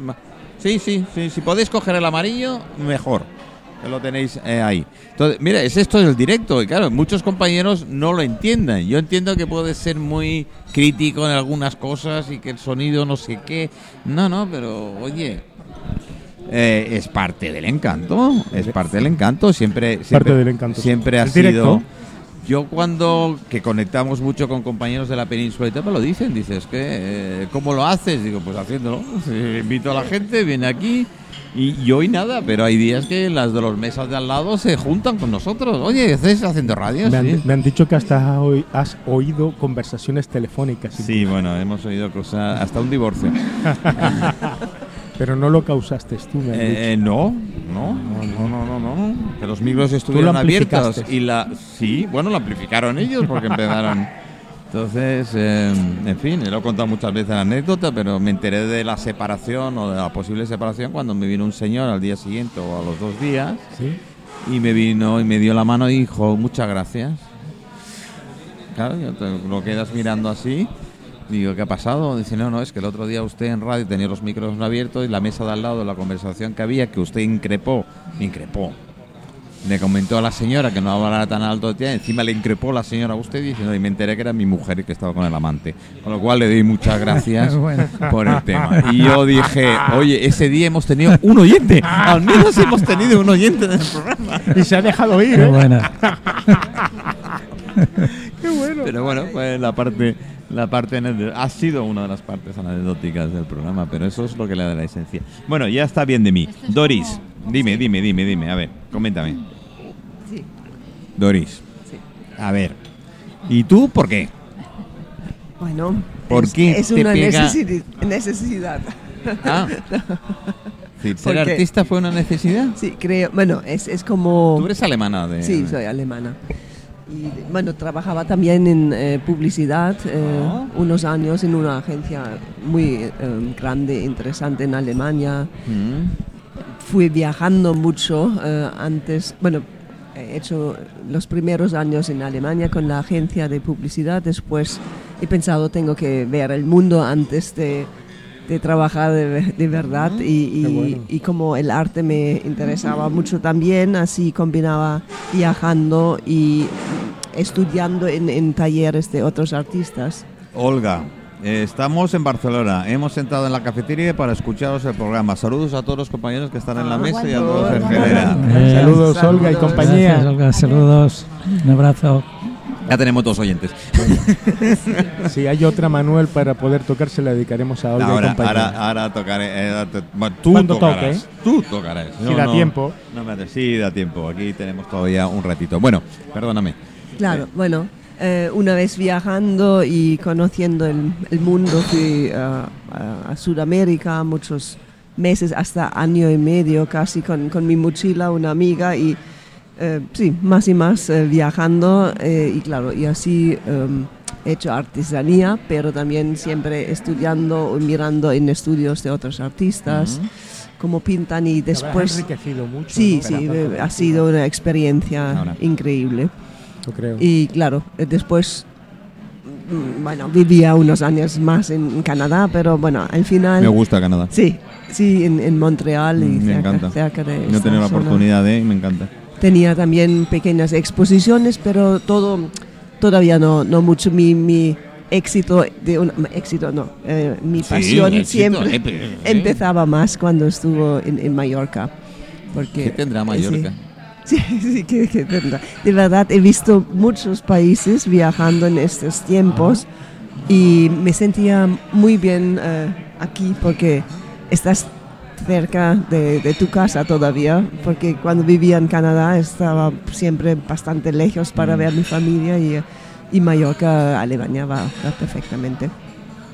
Sí, sí, sí, si podéis coger el amarillo, mejor. Que lo tenéis eh, ahí. Entonces, mira, es esto del directo, y claro, muchos compañeros no lo entienden. Yo entiendo que puede ser muy crítico en algunas cosas y que el sonido no sé qué. No, no, pero oye. Eh, es parte del encanto, es parte del encanto, siempre, siempre Parte del encanto. siempre ha directo. sido yo cuando que conectamos mucho con compañeros de la península y tal, me lo dicen, dices que eh, ¿cómo lo haces? Digo, pues haciéndolo. Invito a la gente, viene aquí y, y hoy nada, pero hay días que las de los mesas de al lado se juntan con nosotros. Oye, ¿estáis haciendo radio? Me Sí. me han dicho que hasta hoy has oído conversaciones telefónicas, Sí, bueno, hemos oído cosas, hasta un divorcio. *laughs* pero no lo causaste tú, me han Eh, no, no, no, no, no, no, no. Que los micros estuvieron abiertos y la sí, bueno, lo amplificaron ellos porque *laughs* empezaron. Entonces, eh, en fin, lo he contado muchas veces la anécdota, pero me enteré de la separación o de la posible separación cuando me vino un señor al día siguiente o a los dos días. ¿Sí? y me vino y me dio la mano y dijo muchas gracias. Claro, yo te- lo quedas mirando así. Digo, ¿qué ha pasado? Dice, no, no, es que el otro día usted en radio tenía los micrófonos abiertos y la mesa de al lado, la conversación que había, que usted increpó, increpó. Le comentó a la señora que no hablara tan alto, tía, encima le increpó la señora a usted diciendo, y me enteré que era mi mujer y que estaba con el amante. Con lo cual le di muchas gracias *laughs* Bueno. por el tema. Y yo dije, oye, ese día hemos tenido un oyente, al menos hemos tenido un oyente en el programa. Y se ha dejado ir, Qué ¿eh? buena. *laughs* *laughs* Qué bueno. Pero bueno, pues la parte, la parte ha sido una de las partes anecdóticas del programa, pero eso es lo que le da la esencia. Bueno, ya está bien de mí. Doris, dime, dime, dime, dime, a ver, coméntame. Sí, Doris, sí. a ver, ¿y tú por qué? Bueno, ¿Por es, qué es te una pega- necesidad. Ah, *laughs* sí, ser Porque- artista fue una necesidad. Sí, creo. Bueno, es, es como. Tú eres alemana de. Sí, soy alemana. Y bueno, trabajaba también en eh, publicidad eh, Ah. unos años en una agencia muy eh, grande, interesante en Alemania. Mm, Fui viajando mucho eh, antes, bueno, he hecho los primeros años en Alemania con la agencia de publicidad, después he pensado tengo que ver el mundo antes de, de trabajar de, de verdad y, y- Qué bueno. y como el arte me interesaba mucho también, así combinaba viajando y estudiando en, en talleres de otros artistas. Olga, eh, estamos en Barcelona. Hemos sentado en la cafetería para escucharos el programa. Saludos a todos los compañeros que están en la Ah, mesa y a todos en general. Eh, Saludos, Olga y compañía. Gracias, Olga. Saludos. Un abrazo. Ya tenemos dos oyentes. *laughs* Si hay otra, Manuel, para poder tocar, se la dedicaremos a Olga y Ahora, compañía. ahora, ahora tocaré. eh, bueno, tú Cuando tocarás. toque. Tú tocarás. Si da tiempo. No me sí, da tiempo. Aquí tenemos todavía un ratito. Bueno, perdóname. Claro, Eh, bueno, eh, una vez viajando y conociendo el, el mundo, fui a Sudamérica muchos meses, hasta año y medio casi, con, con mi mochila, una amiga y eh, sí, más y más eh, viajando eh, y claro, y así em, he hecho artesanía, pero también siempre estudiando o mirando en estudios de otros artistas, cómo pintan y después... enriquecido mucho. Sí, ¿no? sí, ha sido una experiencia Ahora. increíble. Yo creo. Y claro, después, bueno, vivía unos años más en Canadá, pero bueno, al final... Me gusta Canadá. Sí, sí, en, en Montreal y Mm, me cerca, encanta. cerca de No tener la oportunidad de. Me encanta. Tenía también pequeñas exposiciones, pero todo todavía no, no mucho mi, mi éxito, de un, éxito no, eh, mi Sí, pasión éxito, siempre eh, pero- empezaba más cuando estuvo en, en Mallorca. Porque, ¿Qué tendrá eh, Mallorca? Sí, *laughs* sí, que, que tendrá. De verdad, he visto muchos países viajando en estos tiempos y me sentía muy bien eh, aquí porque estás cerca de, de tu casa todavía, porque cuando vivía en Canadá estaba siempre bastante lejos para Mm. ver a mi familia y, y Mallorca, Alemania va, va perfectamente.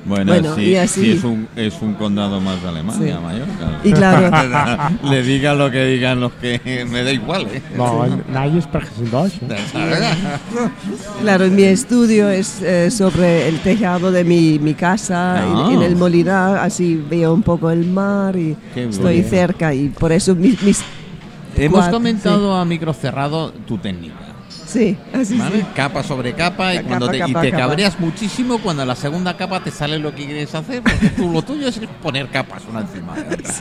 Bueno, Bueno, sí, y así- sí es, un, es un condado más de Alemania, Sí. Mallorca. Y claro, *laughs* Le digan lo que digan los que. *laughs* Me da igual, ¿eh? No, nadie es. Claro, mi estudio es eh, sobre el tejado de mi, mi casa Ah. en, en el Molinar, así veo un poco el mar y Qué estoy bien. cerca y por eso mis... mis Hemos comentado a micro cerrado tu técnica. Sí, así ¿vale? sí. Capa sobre capa y, Capa, cuando te, y capa, te capa. cabreas muchísimo cuando en la segunda capa te sale lo que quieres hacer, porque tú lo tuyo es poner capas una encima de otra.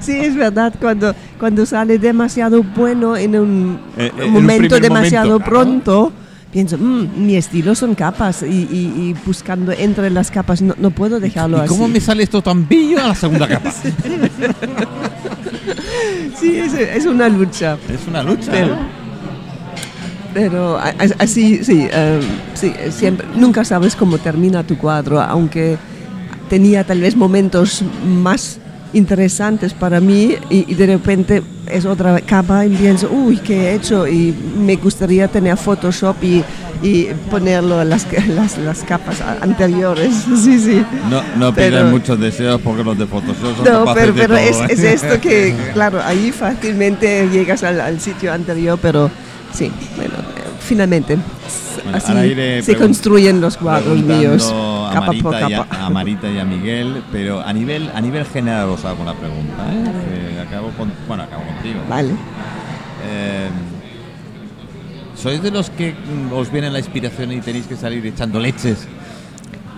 Sí, es verdad, cuando, cuando sale demasiado bueno en un, Eh, eh, en un momento demasiado momento, claro. pronto, pienso, "Mm, mi estilo son capas y, y- y buscando entre las capas no, no puedo dejarlo ¿Y así. cómo me sale esto tan bello a la segunda capa? *laughs* Sí, es, es una lucha. Es una lucha. Pero- ¿no? Pero así, sí, eh, sí, siempre, nunca sabes cómo termina tu cuadro, aunque tenía tal vez momentos más interesantes para mí y, y de repente es otra capa y pienso, uy, ¿qué he hecho? Y me gustaría tener Photoshop y, y ponerlo en las, *laughs* las, las capas anteriores. *laughs* Sí, sí. No, no pidas muchos deseos porque los de Photoshop son No, pero, pero todo, es, ¿eh? es esto que, *laughs* claro, ahí fácilmente llegas al, al sitio anterior, pero sí, bueno, eh, finalmente Bueno, así ahora iré se construyen los cuadros míos, a capa por Marita, y a, capa. a Marita y a Miguel, pero a nivel a nivel general os hago una pregunta. ¿eh? Eh, acabo con, bueno, acabo contigo. Vale. Eh, ¿Sois de los que os viene la inspiración y tenéis que salir echando leches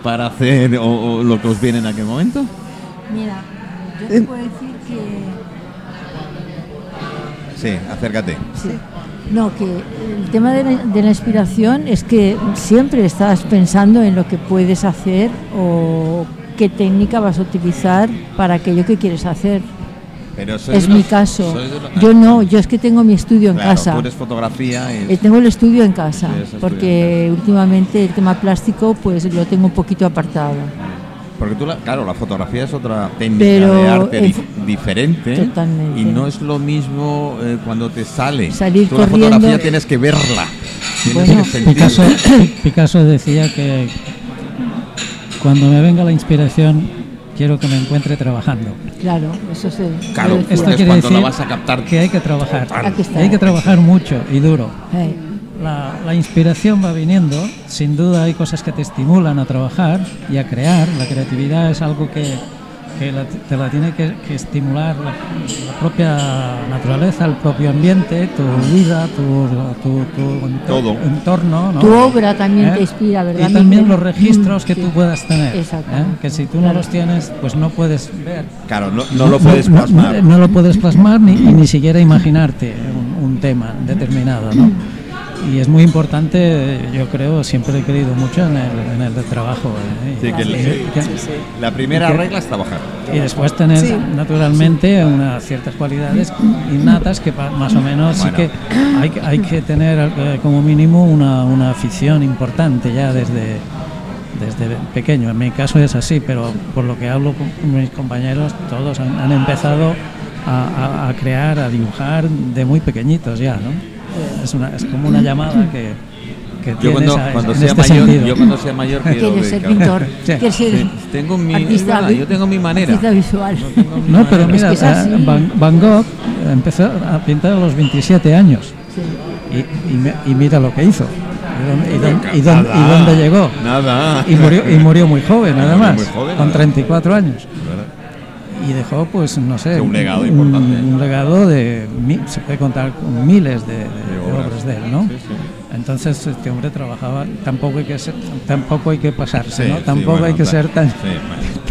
para hacer o, o lo que os viene en aquel momento? Mira, yo te puedo decir que Sí, acércate. No, que el tema de la, de la inspiración es que siempre estás pensando en lo que puedes hacer o qué técnica vas a utilizar para aquello que quieres hacer. Pero Es mi los- caso. los- Yo no, yo es que tengo mi estudio en Claro, casa. Tú eres fotografía y Eh, tengo el estudio en casa, Sí, porque últimamente el tema plástico pues lo tengo un poquito apartado. Porque tú, la- claro, la fotografía es otra técnica Pero de arte diferente. Totalmente. Y no es lo mismo eh, cuando te sale. Salir tú la corriendo- fotografía tienes que verla. Tienes Bueno, que. Picasso, *coughs* Picasso decía que cuando me venga la inspiración quiero que me encuentre trabajando. Claro, eso se Claro. Esto es quiere cuando la decir vas a captar. que hay que trabajar. Aquí está. Y hay que trabajar mucho y duro. Eh, La, la inspiración va viniendo, sin duda hay cosas que te estimulan a trabajar y a crear. La creatividad es algo que, que la- te la tiene que, que estimular la, la propia naturaleza, el propio ambiente, tu vida, tu, tu- tu entorno. ¿no? Tu obra también ¿Eh? te inspira, ¿verdad, Y también los registros que Sí. tú puedas tener. ¿eh? Que si tú no Claro. los tienes, pues no puedes ver. Claro, no, no lo puedes no- plasmar. No, lo puedes plasmar ni, ni siquiera imaginarte un, un tema determinado, ¿no? *clears throat* y es muy importante, yo creo, siempre he creído mucho en el, en el del trabajo. ¿eh? Sí, que Y- le- que- La primera que- regla es trabajar. y después tener Sí. naturalmente unas ciertas cualidades innatas que pa- más o menos Bueno. sí que hay, que- hay que tener eh, como mínimo una, una afición importante ya desde, desde pequeño. En mi caso es así, pero por lo que hablo con mis compañeros, todos han, han empezado a, a- a crear, a dibujar de muy pequeñitos ya, ¿no? Es, una, es como una llamada que, que Yo tiene cuando, esa- cuando en sea este mayor, sentido. yo cuando sea mayor quiero Quieres ser pintor, *laughs* quieres ser tengo mi, artista, yo tengo mi manera. artista visual. No, pero Es mira, que es así. eh, Van, Van Gogh empezó a pintar a los 27 años Sí. y, y me- y mira lo que hizo. ¿Y dónde, y dónde- y dónde- y Nada, dónde llegó? Nada. Y murió, y murió muy joven, además, muy joven, con ¿verdad? 34 años. Y dejó, pues, no sé, Sí, un legado importante. un legado de, mi- se puede contar con miles de, de- de obras. obras de él, ¿no? Sí, sí. Entonces este hombre trabajaba, tampoco hay que ser, tampoco hay que pasarse, Sí, ¿no? sí, Tampoco bueno, hay que ser tan,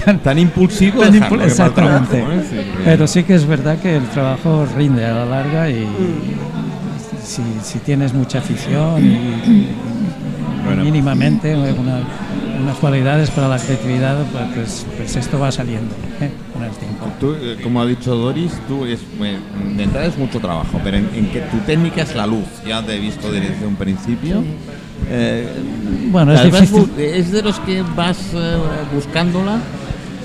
tan- tan impulsivo. tan impul- trabajo, exactamente. ¿eh? Sí, Pero sí que es verdad que el trabajo rinde a la larga y Mm. si, si tienes mucha afición y, y Bueno. mínimamente una- unas cualidades para la creatividad, pues, pues, pues esto va saliendo ¿eh? con el tiempo. Tú, eh, como ha dicho Doris, tú es, de entrada es mucho trabajo, pero en, en que tu técnica es la luz, ya te he visto desde un principio. Eh, Bueno, es difícil. de los que vas eh, buscándola,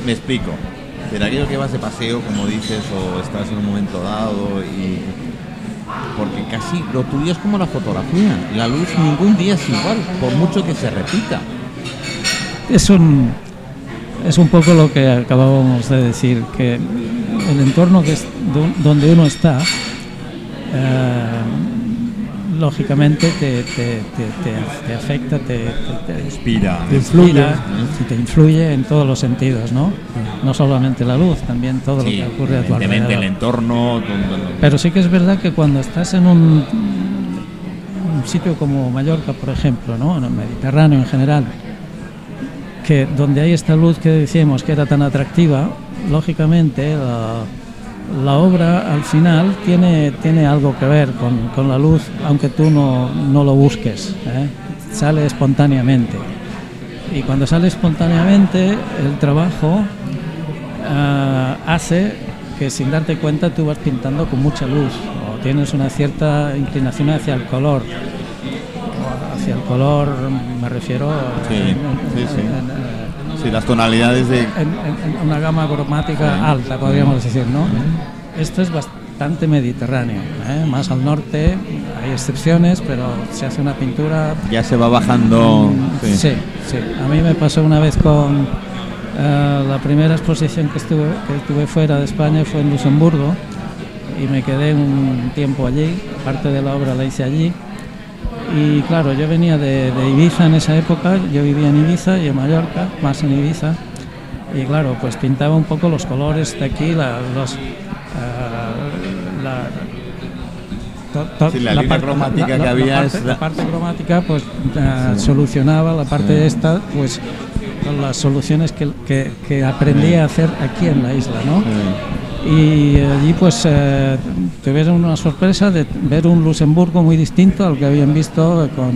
me explico. De aquello que vas de paseo, como dices, o estás en un momento dado y porque casi lo tuyo es como la fotografía. La luz ningún día es igual, por mucho que se repita. Es un, es un poco lo que acabábamos de decir, que el entorno que es do- donde uno está, eh, lógicamente te, te- te- afecta, te, Inspira. y te influye en todos los sentidos, ¿no? No solamente la luz, también todo Sí, lo que ocurre a tu evidentemente el alrededor. entorno. Pero sí que es verdad que cuando estás en un, un sitio como Mallorca, por ejemplo, ¿no? en el Mediterráneo en general, que donde hay esta luz que decíamos que era tan atractiva, lógicamente la, la obra al final tiene, tiene algo que ver con, con la luz, aunque tú no, no lo busques, ¿eh? sale espontáneamente. Y cuando sale espontáneamente, el trabajo ah, hace que sin darte cuenta tú vas pintando con mucha luz o tienes una cierta inclinación hacia el color. Hacia el color me refiero a Sí, sí, sí. las tonalidades de... en, en- en una gama cromática alta, podríamos decir, ¿no? Esto es bastante mediterráneo, ¿eh? más al norte hay excepciones, pero se hace una pintura Ya se va bajando... Sí, sí. A mí me pasó una vez con eh, la primera exposición que estuve, que estuve fuera de España fue en Luxemburgo y me quedé un tiempo allí, parte de la obra la hice allí. Y claro, yo venía de, de Ibiza en esa época, yo vivía en Ibiza y en Mallorca, más en Ibiza. Y claro, pues pintaba un poco los colores de aquí, la, los, eh, la, to- to- Sí, la línea cromática que había parte, es la parte cromática pues eh, solucionaba la parte esta pues con las soluciones que, que- que aprendí a hacer aquí en la isla ¿no? Y allí pues eh, tuvieron una sorpresa de ver un Luxemburgo muy distinto al que habían visto con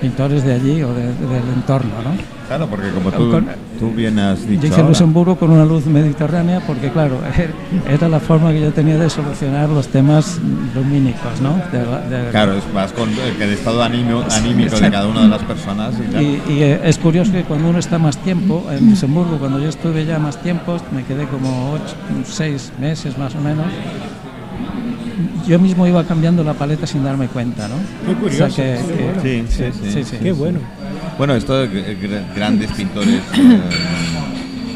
pintores de allí o de- del entorno ¿no? Claro, porque como tú, tú bien has Yo dicho hice ahora, Luxemburgo con una luz mediterránea porque, claro, *laughs* era la forma que yo tenía de solucionar los temas lumínicos, ¿no? De de- Claro, es más con el estado anímico, anímico de cada una de las personas. Y, tal. Y, y, es curioso que cuando uno está más tiempo, en Luxemburgo, cuando yo estuve ya más tiempo, me quedé como ocho, seis meses más o menos, yo mismo iba cambiando la paleta sin darme cuenta, ¿no? Qué curioso, O sea que- qué que- bueno. Sí, sí, sí. sí, sí. Qué bueno. Bueno, esto de gr- gr- grandes pintores eh,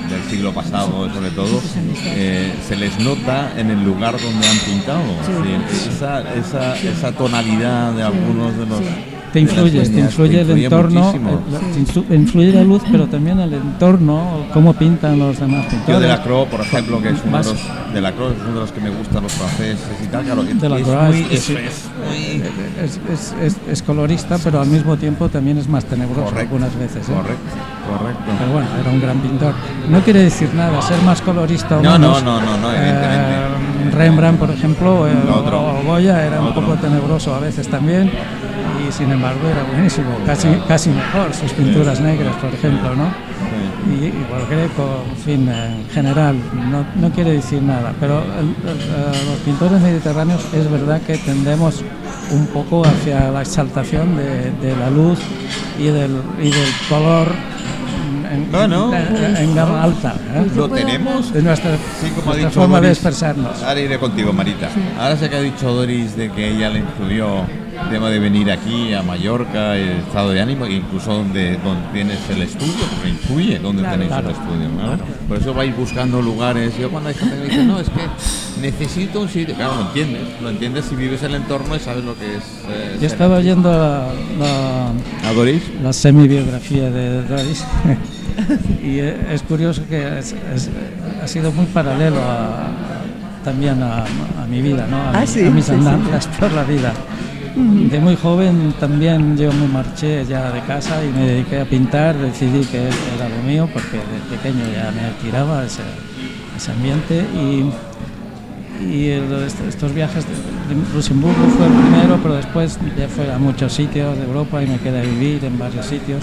del siglo pasado, sobre todo, eh, se les nota en el lugar donde han pintado. Sí, esa, esa, esa tonalidad de algunos de los. Te influyes, te influye el entorno, eh, te influ- influye la luz, pero también el entorno, cómo pintan los demás Yo pintores. de la Croix, por ejemplo, que es uno de los, de la Croix, es uno de los que me gustan los franceses y tal, claro, es, colorista, pero al mismo tiempo también es más tenebroso Correcto, algunas veces. ¿eh? correcto, correcto. Pero bueno, era un gran pintor. No quiere decir nada, ser más colorista o No, no, menos. no, no, no, Eh, evidentemente. Rembrandt, por ejemplo, eh, o Goya era un Otro. poco tenebroso a veces también. Y sin embargo era buenísimo, casi, casi mejor sus pinturas negras, por ejemplo, ¿no? Y igual Greco, en fin, en general, no, no quiere decir nada, pero el- el- eh, los pintores mediterráneos es verdad que tendemos un poco hacia la exaltación de, de la luz y del, y del color en, Bueno, en- en gama alta. ¿eh? Lo tenemos. Es nuestra, Sí, como ha nuestra dicho forma de Doris. expresarnos. Ahora iré contigo, Marita. Ahora sé que ha dicho Doris de que ella le influyó el tema de venir aquí a Mallorca, el estado de ánimo, incluso donde, donde tienes el estudio, porque influye donde tenéis Claro. el estudio. ¿no? Por eso vais buscando lugares. Yo cuando hay gente que me dice, no, es que necesito un sitio, claro, lo entiendes. Lo entiendes si vives el entorno y sabes lo que es. eh, Yo estaba artista. oyendo la, la- ¿A Doris? la semi-biografía de Doris *laughs* y es curioso que es- es- ha sido muy paralelo a, también a, a mi vida, ¿no? a, Ah, mi- sí, a mis sí, sí. andanzas por la vida. De muy joven también yo me marché ya de casa y me dediqué a pintar, decidí que era lo mío porque de pequeño ya me tiraba ese, ese ambiente y, y el- est- estos viajes de Luxemburgo fue el primero, pero después ya fue a muchos sitios de Europa y me quedé a vivir en varios sitios.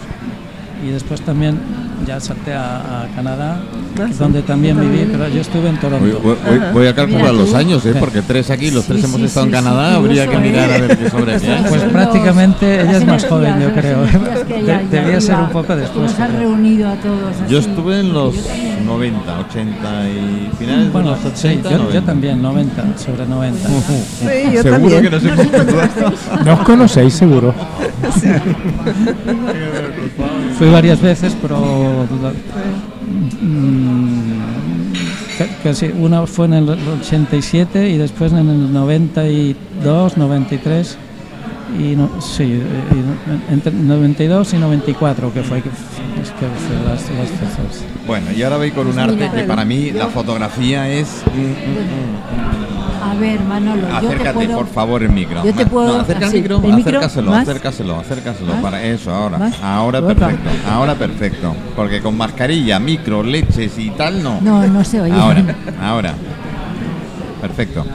Y después también ya salté a, a Canadá, Ah, sí. donde también viví, pero yo estuve en Toronto. Voy, voy- voy- a calcular los años, ¿eh? porque tres aquí, los Sí, tres sí, hemos sí, estado en sí, Canadá, habría que mirar ¿eh? a ver qué sobre qué. Pues Son prácticamente los- ella es más joven, yo creo. De- ahí debía ser un poco después, Nos reunido a todos. Yo estuve en los Yo también. 90, 80 y finales Bueno, de los 80. sí, yo, yo 90. también, 90, sobre 90. Sí, yo Seguro también. que no se *laughs* confunde. ¿No os conocéis seguro? Fui varias veces, pero casi una fue en el 87 y después en el 92, 93 y no, sí, eh, y entre 92 y 94 que fue que, es que fue las, las veces. Bueno, y ahora voy con un arte que para mí la fotografía es... mm, mm, A ver, Manolo, mm. yo te Acércate, puedo... por favor, el micro. yo te puedo- No, acerca así, el micro, ¿el micro? acércaselo, ¿Más? acércaselo, acércaselo. ¿Más? Para eso, ahora. ¿Más? Ahora perfecto, ahora perfecto. Porque con mascarilla, micro, leches y tal, no. No, no se oye. Ahora, ahora. Perfecto.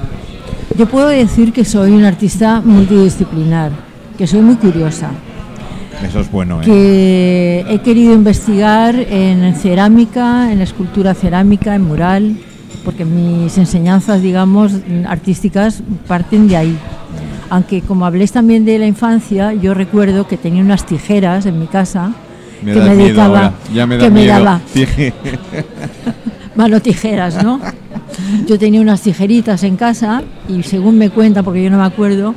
Yo puedo decir que soy un artista multidisciplinar, que soy muy curiosa, Eso es bueno, ¿eh? que he querido investigar en cerámica, en escultura cerámica, en mural, porque mis enseñanzas, digamos, artísticas parten de ahí. Aunque como habléis también de la infancia, yo recuerdo que tenía unas tijeras en mi casa Me que me dedicaba. Ya me que me daba *laughs* mano *laughs* tijeras, ¿no? Yo tenía unas tijeritas en casa y según me cuenta, porque yo no me acuerdo,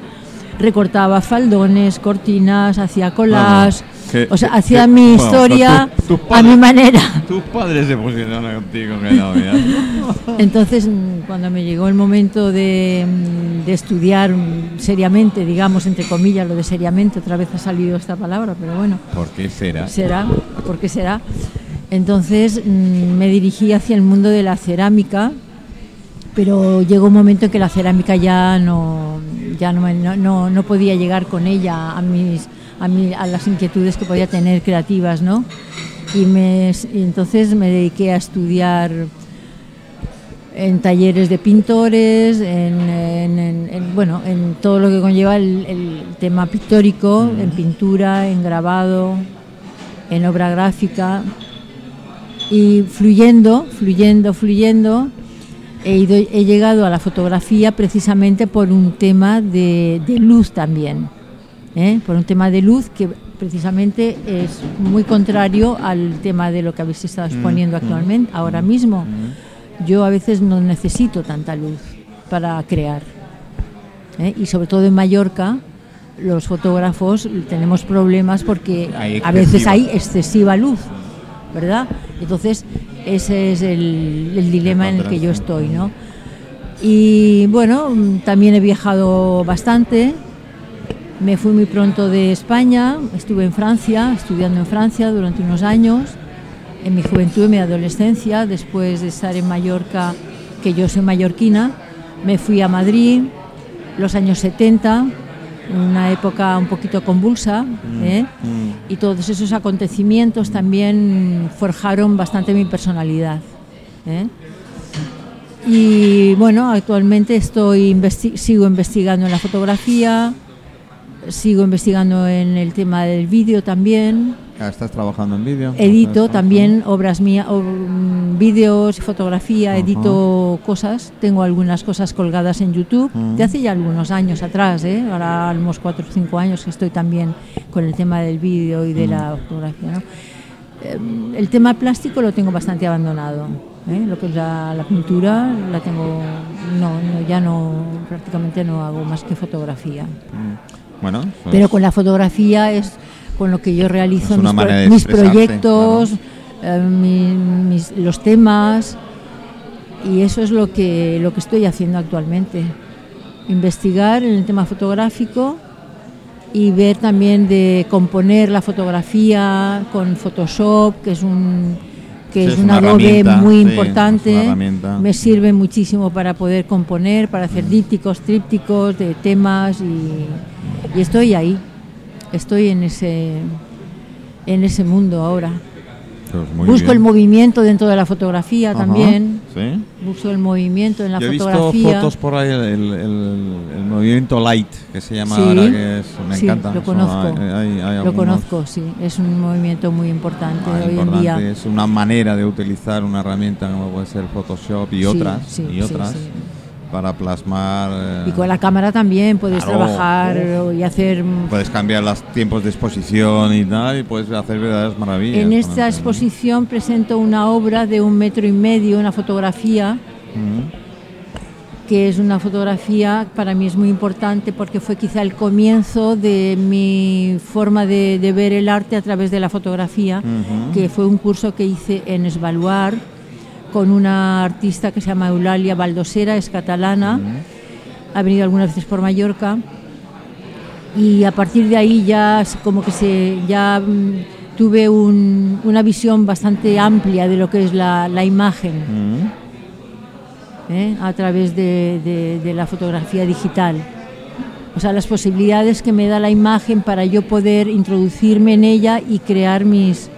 recortaba faldones, cortinas, hacía colas, Vamos, que- o sea, que- hacía que- mi bueno, historia tus- a mi manera. Tus padres se pusieron contigo, que no. *laughs* Entonces, mm, cuando me llegó el momento de, mm, de estudiar mm, seriamente, digamos, entre comillas, lo de seriamente, otra vez ha salido esta palabra, pero bueno, ¿Por qué será? será, ¿por qué será? Entonces me dirigí hacia el mundo de la cerámica, pero llegó un momento en que la cerámica ya no, ya no, no- no podía llegar con ella a, mis, a, las inquietudes que podía tener creativas, ¿no? Y, me, y entonces me dediqué a estudiar en talleres de pintores, en, en- en- en, bueno, en todo lo que conlleva el, el tema pictórico, en pintura, en grabado, en obra gráfica. Y fluyendo, fluyendo, fluyendo, he, ido- he llegado a la fotografía precisamente por un tema de, de luz también, ¿eh? por un tema de luz que precisamente es muy contrario al tema de lo que habéis estado exponiendo actualmente, ahora mismo. Yo a veces no necesito tanta luz para crear. ¿eh? Y sobre todo en Mallorca, los fotógrafos tenemos problemas porque a veces hay excesiva luz, ¿verdad? Entonces, ese es el, el dilema en el que yo estoy, ¿no? Y bueno, mm, también he viajado bastante. Me fui muy pronto de España, estuve en Francia, estudiando en Francia durante unos años, en mi juventud y mi adolescencia, después de estar en Mallorca, que yo soy mallorquina, me fui a Madrid, los años 70, una época un poquito convulsa, ¿eh? y todos esos acontecimientos también forjaron bastante mi personalidad. ¿eh? Y bueno, actualmente estoy sigo investigando en la fotografía, sigo investigando en el tema del vídeo también. Ah, ¿Estás trabajando en vídeo? Edito ¿Estás también obras mías, mm, vídeos, fotografía, edito cosas. Tengo algunas cosas colgadas en YouTube Ujú. de hace ya algunos años atrás, ¿eh? ahora unos 4 o 5 años que estoy también con el tema del vídeo y de la fotografía. ¿no? Eh, El tema plástico lo tengo bastante abandonado. ¿eh? Lo que es la, la pintura la tengo, no, no, ya no, prácticamente no hago más que fotografía. Bueno, pues- Pero con la fotografía es con lo que yo realizo mis, pro- proyectos, eh, mi- mis- los temas y eso es lo que lo que estoy haciendo actualmente. Investigar en el tema fotográfico y ver también de componer la fotografía con Photoshop, que es un que Sí, es, es un una adobe muy una importante. Me sirve muchísimo para poder componer, para hacer dípticos, trípticos de temas y, y estoy ahí. Estoy en ese en ese mundo ahora. pues Busco bien. el movimiento dentro de la fotografía Ajá, también. ¿Sí? Busco el movimiento en la Yo he visto fotografía. fotos por ahí, el, el- el- el movimiento light, que se llama Sí, ahora, que es, me sí, encanta. lo conozco. hay- hay- hay Lo conozco, sí. Es un movimiento muy importante Ah, hoy importante, en día. Es una manera de utilizar una herramienta como puede ser Photoshop y Sí, otras, y otras. Para plasmar. eh, Y con la cámara también puedes Claro. trabajar y hacer Puedes cambiar los tiempos de exposición y tal, y puedes hacer verdaderas maravillas. En esta exposición presento una obra de un metro y medio, una fotografía, Mm. que es una fotografía para mí es muy importante porque fue quizá el comienzo de mi forma de, de ver el arte a través de la fotografía, Ujú. que fue un curso que hice en Esvaluar con una artista que se llama Eulalia Baldosera, es catalana, ha venido algunas veces por Mallorca y a partir de ahí ya como que se ya mm, tuve un- una visión bastante amplia de lo que es la, la imagen. ¿eh? a través de, de- de la fotografía digital. O sea, las posibilidades que me da la imagen para yo poder introducirme en ella y crear mis,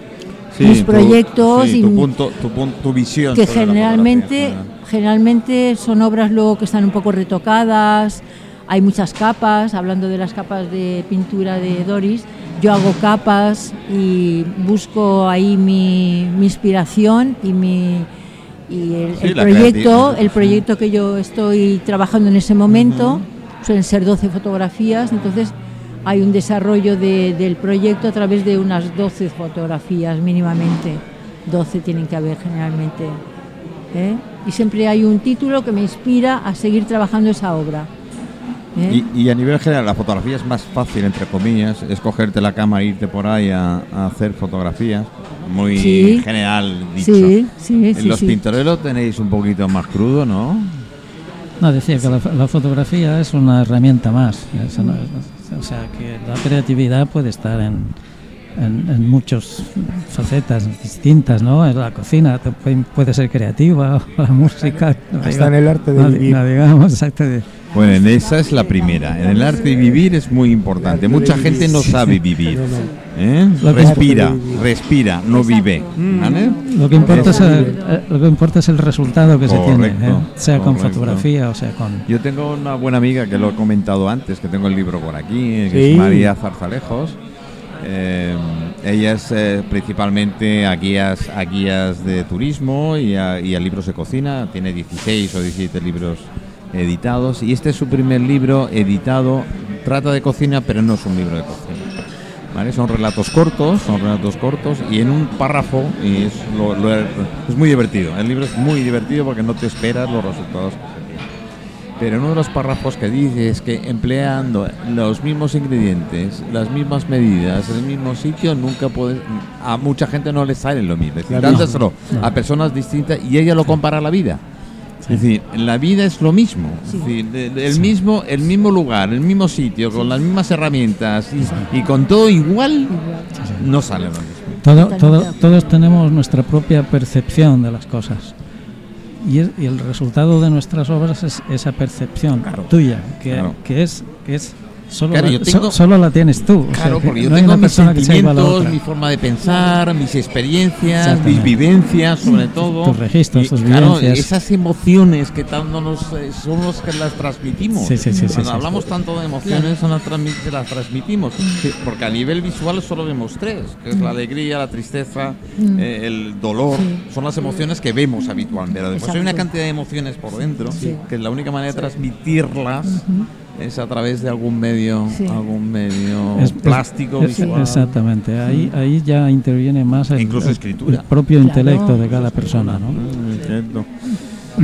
Sí, mis tu- proyectos sí, y tu, punto, tu, tu visión. que generalmente, generalmente son obras luego que están un poco retocadas, hay muchas capas, hablando de las capas de pintura de Doris, yo hago capas y busco ahí mi, mi inspiración y mi y el, Sí, el la proyecto, el proyecto que yo estoy trabajando en ese momento, suelen ser 12 fotografías, entonces hay un desarrollo de- del proyecto a través de unas 12 fotografías mínimamente. 12 tienen que haber generalmente. ¿eh? Y siempre hay un título que me inspira a seguir trabajando esa obra. ¿eh? Y, y a nivel general, la fotografía es más fácil, entre comillas, es cogerte la cama e irte por ahí a, a hacer fotografías. Muy Sí. general dicho. sí, sí, En sí. los sí. pintores lo tenéis un poquito más crudo, ¿no? No, decía que la, la fotografía es una herramienta más. Eso no es- o sea, que la creatividad puede estar en, en, en muchas facetas distintas, ¿no? En la cocina puede, ser creativa, *laughs* la música. no Hasta diga- en el arte de no, vivir. no digamos, *laughs* exacto. de- Bueno, en esa es la primera. En el arte de vivir es muy importante. Mucha gente no sabe vivir. ¿eh? Respira, respira, no vive. ¿vale? Lo que importa es el, eh, lo que importa es el resultado que se tiene, Correcto, ¿eh? sea con correcto. fotografía o sea con... Yo tengo una buena amiga que lo he comentado antes, que tengo el libro por aquí, que Sí. es María Zarzalejos. Eh, ella es eh, principalmente a guías, a guías de turismo y a, y a libros de cocina. Tiene 16 o 17 libros editados y este es su primer libro editado. Trata de cocina, pero no es un libro de cocina. Son relatos cortos, son relatos cortos y en un párrafo es, es muy divertido. El libro es muy divertido porque no te esperas los resultados. Pero en uno de los párrafos que dice es que empleando los mismos ingredientes, las mismas medidas, el mismo sitio, nunca puedes. A mucha gente no le sale lo mismo. Es decir, a personas distintas y ella lo compara a la vida. Es decir, la vida es lo mismo. Sí. Es decir, de- de- el, mismo, el mismo lugar, el mismo sitio, con las mismas herramientas y, y con todo igual, no sale lo mismo. Todo, todo- todos tenemos nuestra propia percepción de las cosas. Y, es- y el resultado de nuestras obras es esa percepción Claro. tuya, que, Claro. que es, que es Solo, Claro, la, yo tengo- so- solo la tienes tú. o sea Claro, que porque yo no tengo mis sentimientos, mi forma de pensar, mis experiencias, mis vivencias, sobre todo. Tus registros, Y, tus claro, vivencias. esas emociones que tanto nos eh, son los que las transmitimos. Sí, sí, sí, sí, Cuando sí. hablamos tanto de emociones, son las, se las transmitimos. Porque a nivel visual solo vemos tres, que es la alegría, la tristeza, Mm. eh, el dolor. Son las emociones que vemos habitualmente. Pero después hay una cantidad de emociones por dentro, Sí. que la única manera de transmitirlas es a través de algún medio, Sí. algún medio Es- plástico, es- visual. Exactamente, ahí, ahí ya interviene más el, Incluso escritura. el propio Claro. intelecto de cada persona. ¿no? Mm, entiendo.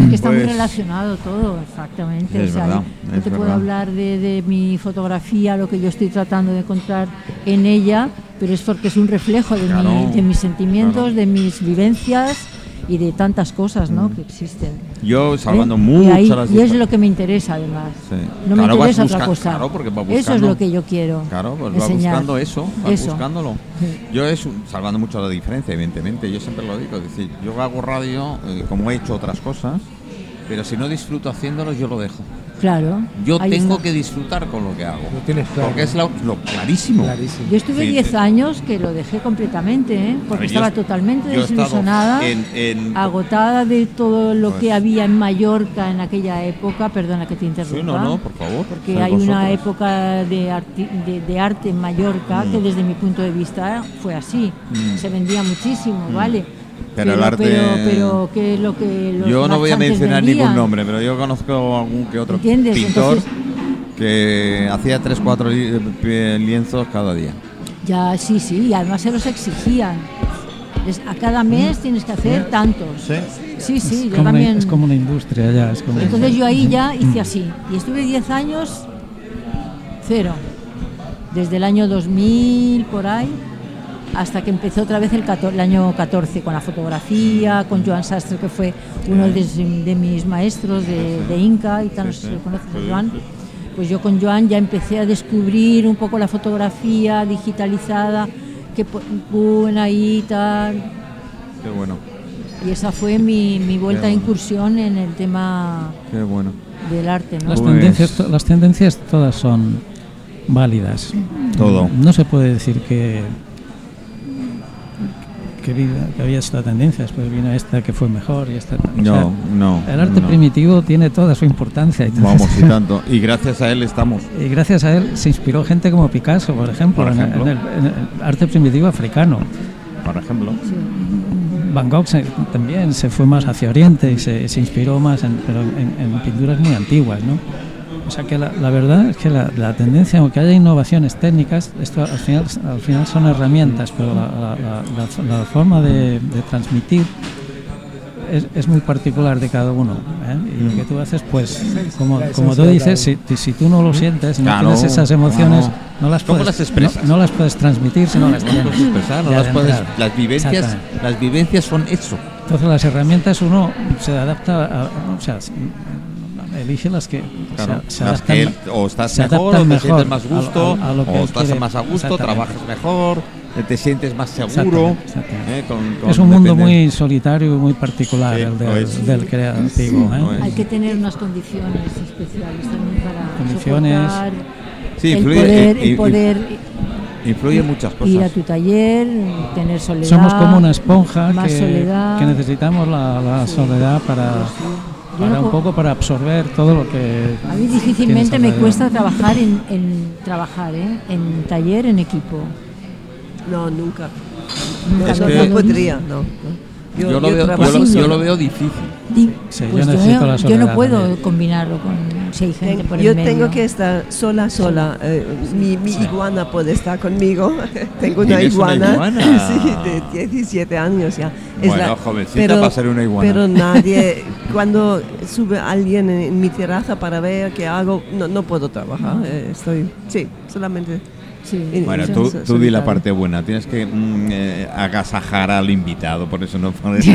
que está muy Pues- relacionado todo, exactamente. Es O sea, verdad, yo es te puedo hablar de, de mi fotografía, lo que yo estoy tratando de encontrar en ella, pero es porque es un reflejo de, mi- de mis sentimientos, claro. de mis vivencias y de tantas cosas ¿no? Mm. que existen. Yo salvando ¿Eh? mucho y, ahí- las y es lo que me interesa además. Sí. No me Claro, vas interesa otra cosa. claro, porque va eso es buscando- lo que yo quiero. Claro, pues va enseñar. buscando eso, va Eso. buscándolo. Sí. Yo es salvando mucho la diferencia, evidentemente. Yo siempre lo digo, es decir, yo hago radio eh, como he hecho otras cosas, pero si no disfruto haciéndolo, yo lo dejo. Claro. Yo tengo está. que disfrutar con lo que hago. Lo tienes claro. Porque es lo, lo clarísimo. Clarísimo. Yo estuve Sí, 10 sí. años que lo dejé completamente, ¿eh? porque ver, estaba est- totalmente yo desilusionada, en- en- agotada de todo lo Pues- que había en Mallorca en aquella época. Perdona que te interrumpa. Sí, no, no, por favor. Porque hay una época de, arti- de, de arte en Mallorca que Mm. desde mi punto de vista fue así. Mm. Se vendía muchísimo, ¿vale? Pero el arte- Pero, pero ¿qué es lo que los Yo no voy a mencionar vendían? ningún nombre, pero yo conozco algún que otro ¿Entiendes? pintor Entonces- que hacía 3-4 lienzos cada día. Ya, sí, sí, y además se los exigían. A cada mes tienes que hacer tantos. Sí. Sí, yo también. una, es como una industria ya. Es como Entonces yo ahí ya hice así. Y estuve 10 años cero. Desde el año 2000 por ahí hasta que empezó otra vez el, año 14 con la fotografía, con Joan Sastre que fue uno de, de mis maestros de, de Inca y tal, no sé si lo conoces a Joan. Pues yo con Joan ya empecé a descubrir un poco la fotografía digitalizada que ahí y tal. Qué bueno, Y esa fue mi, mi vuelta bueno. incursión en el tema qué bueno. del arte, ¿no? Las, Pues- tendencias, las tendencias todas son válidas. Todo. No se puede decir que que, vi- que había esta tendencia, después vino esta que fue mejor y esta... o No, sea, no. el arte no. primitivo tiene toda su importancia. y Vamos, *laughs* y tanto. Y gracias a él estamos. Y gracias a él se inspiró gente como Picasso, por ejemplo, Por en el- ejemplo. En, el, en el arte primitivo africano. Por ejemplo. Van Gogh se- también se fue más hacia Oriente y se, se inspiró más, en, pero en, en pinturas muy antiguas, ¿no? O sea que la, la verdad es que la, la tendencia, aunque haya innovaciones técnicas, esto al final, al final son herramientas, pero la, la- forma de, de transmitir es, es muy particular de cada uno. ¿eh? Y lo que tú haces, pues, como, como tú dices, si, si tú no lo sientes, si no Claro, tienes esas emociones, claro. no las ¿Cómo puedes, las expresas? No, no las puedes transmitir si no las No las tienes. puedes expresar, no las de puedes. Las vivencias, las vivencias son eso. Entonces las herramientas uno se adapta, a, o sea, elige las que Claro, se, se las adaptan que él- o estás se mejor, o te mejor sientes más a gusto, a- a lo que o estás quiere. más a gusto, trabajas mejor, eh, te sientes más seguro. Exactamente, exactamente. eh, con- con- Es un mundo muy solitario y muy particular Sí, el del, es. del creativo. ¿eh? Lo es. Hay que tener unas condiciones especiales también para Condiciones. soportar Sí, el poder, eh, el poder influye muchas ir a cosas. tu taller, tener soledad. Somos como una esponja que, que necesitamos la, la soledad para, para no un po- poco para absorber todo lo que A mí difícilmente me cuesta trabajar en, en trabajar, ¿eh? en taller, en equipo. No, nunca. Nunca Es no, lo- que- no podría, no. Yo, lo veo, yo, lo, solo. yo lo veo difícil. Di- Sí, yo pues yo, necesito la yo soledad no puedo también. combinarlo con si hay gente Ten- por el yo medio. tengo que estar sola, sola. Eh, mi mi iguana puede estar conmigo. *laughs* tengo una ¿Tienes una iguana, iguana? *laughs* sí, de 17 años ya. Bueno, jovencita para ser una iguana. Pero nadie, *laughs* cuando sube alguien en, en mi terraza para ver qué hago, no, no puedo trabajar. eh, estoy, sí, solamente. Sí. en- Bueno, en tú, tú di la solitario. parte buena. Tienes que mm, eh, agasajar al invitado, por eso no puedes.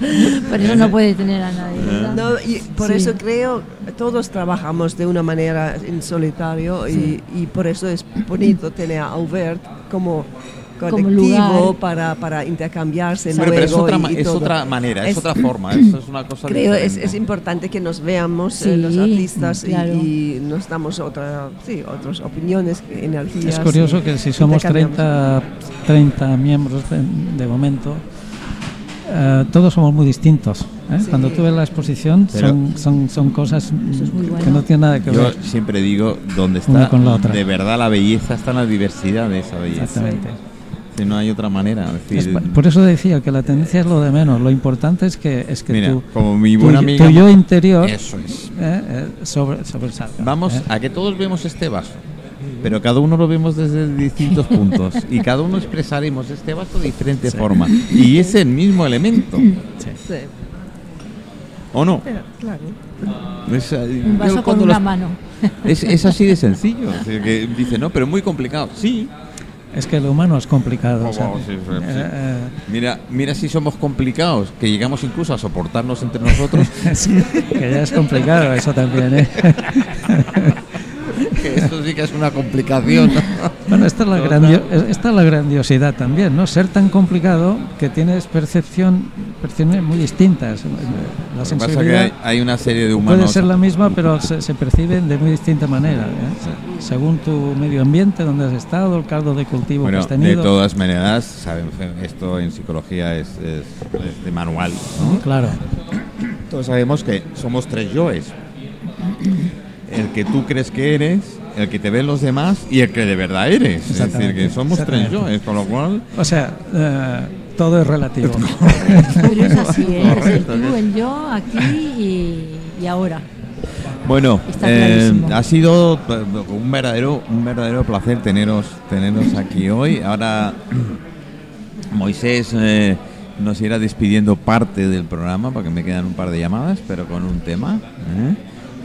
*laughs* Por eso no puede tener a nadie. ¿verdad? No, y por Sí. eso creo todos trabajamos de una manera en solitario Sí. y, y por eso es bonito tener a Aubert como colectivo para, para intercambiarse Bueno, pero es otra, y- y es todo. otra manera, es, Es- otra forma, *laughs* eso es una cosa Creo es, es importante que nos veamos Sí, eh, los artistas y- claro. y, nos damos otra, sí, otras opiniones, energías. Es curioso y que si somos intercambiamos. 30, 30 miembros de, de momento, eh, todos somos muy distintos. ¿eh? Sí. Cuando tú ves la exposición, Pero- son, son, son cosas es que no tienen nada que Yo ver. siempre digo, donde está con la otra. de verdad la belleza está en la diversidad de esa belleza. Exactamente. Si no hay otra manera. es decir, por eso decía que la tendencia es lo de menos. Lo importante es que, es que mira, tú, como mi tu, buena tu amiga. yo interior Eso es. eh, eh, sobre, sobresalga. Vamos ¿eh? a que todos vemos este vaso, pero cada uno lo vemos desde distintos puntos *laughs* y cada uno expresaremos este vaso de diferente forma y es el mismo elemento, Sí, ¿o no? pero, claro. Es, eh, Un vaso con una los- mano. *laughs* es, es así de sencillo. que dice, no, pero muy complicado. Sí. Es que lo humano es complicado. Oh, sí, sí, sí. Eh, eh, Mira, mira si somos complicados, que llegamos incluso a soportarnos entre nosotros. *laughs* sí, que ya es complicado eso también. ¿eh? Que esto sí que es una complicación. *laughs* Bueno, esta es, la grandio- esta es la grandiosidad también, ¿no? Ser tan complicado que tienes percepción, percepciones muy distintas. La Lo que pasa sensibilidad que hay, una serie de humanos. puede ser la misma, pero se, se perciben de muy distinta manera, ¿eh? según tu medio ambiente, donde has estado, el caldo de cultivo Bueno, que has de tenido. todas maneras, saben, esto en psicología es, es- es de manual. ¿no? Claro, Todos sabemos que somos tres yoes. El que tú crees que eres, el que te ven los demás y el que de verdad eres. Es decir, que somos tres yoes, con lo cual... o sea, eh, todo es relativo. *laughs* *laughs* Pero es así, ¿eh? es el tú, el yo, aquí y, y ahora. Bueno, eh, ha sido un verdadero, un verdadero placer teneros, teneros aquí hoy. Ahora *clears throat* Moisés eh, nos irá despidiendo parte del programa porque me quedan un par de llamadas, pero con un tema. ¿eh?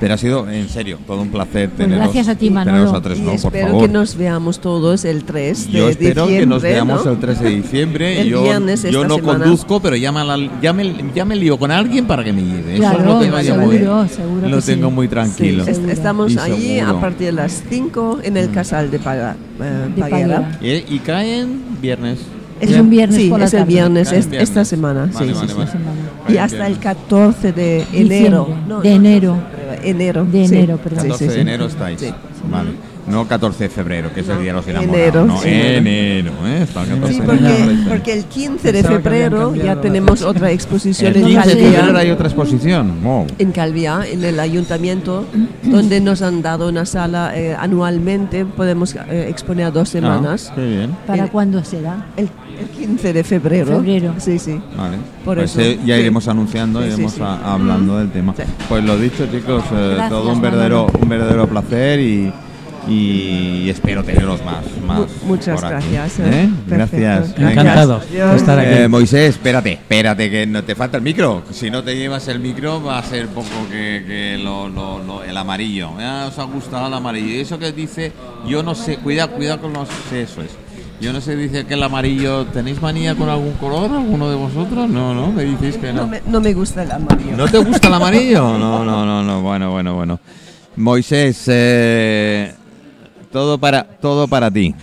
Pero ha sido, en serio, todo un placer Pues teneros, gracias a ti, Manolo. a tres, Y no, por espero favor. que nos veamos todos el 3 de Yo espero que nos diciembre, veamos ¿no? el 3 de diciembre. El yo viernes yo esta no semana. conduzco, pero ya me, la- ya, me, ya me lío con alguien para que me lleve. Eso es Claro, lo tengo seguro, seguro Lo que sí. tengo muy Sí, tranquilo. est- estamos seguro. a partir de las 5 en el casal de, Paga, eh, De Paguera. Paguera. Y, y caen viernes. Es un viernes sí, por la es el viernes, es- viernes. esta semana. Vale, sí, vale, sí, sí. vale. Y hasta el viernes. 14 de enero. Diciembre, de enero. Enero. De sí. enero, perdón. Sí, 14 sí, de sí. enero estáis. Sí. Vale. No 14 de febrero, que es el día de los enamorados. Enero, no, sí. enero, ¿eh? Está el 14 Sí, de porque, porque el 15 de febrero ya tenemos otra exposición El en 15 de febrero hay otra exposición. Wow. en Calvia, en el ayuntamiento, donde nos han dado una sala eh, anualmente, podemos eh, exponer dos semanas. Ah, qué bien. ¿Para El- cuándo será? El, el 15 de febrero. Febrero. Sí, sí. Vale. Por pues eso. eh, ya Sí. iremos anunciando, Sí, sí, iremos sí. a- hablando del tema. Sí. Pues lo dicho, chicos, eh, Gracias, todo un verdadero, un verdadero placer y, y espero teneros más. más Mu- muchas por aquí. gracias, eh. ¿Eh? Gracias. Gracias. Encantado de estar aquí. Eh, Moisés, espérate, espérate, que no te falta el micro. Si no te llevas el micro, va a ser poco que, que lo- lo- lo- el amarillo. Os ha gustado el amarillo. Y eso que dice, yo no sé, cuida, cuida con los. Eso es. Yo no sé, dice que el amarillo. ¿Tenéis manía con algún color, alguno de vosotros? No, no, me dices que No no. me, no me gusta el amarillo. ¿No te gusta el amarillo? *laughs* No, no, no, no. Bueno, bueno, bueno. Moisés, eh, todo para, todo para ti.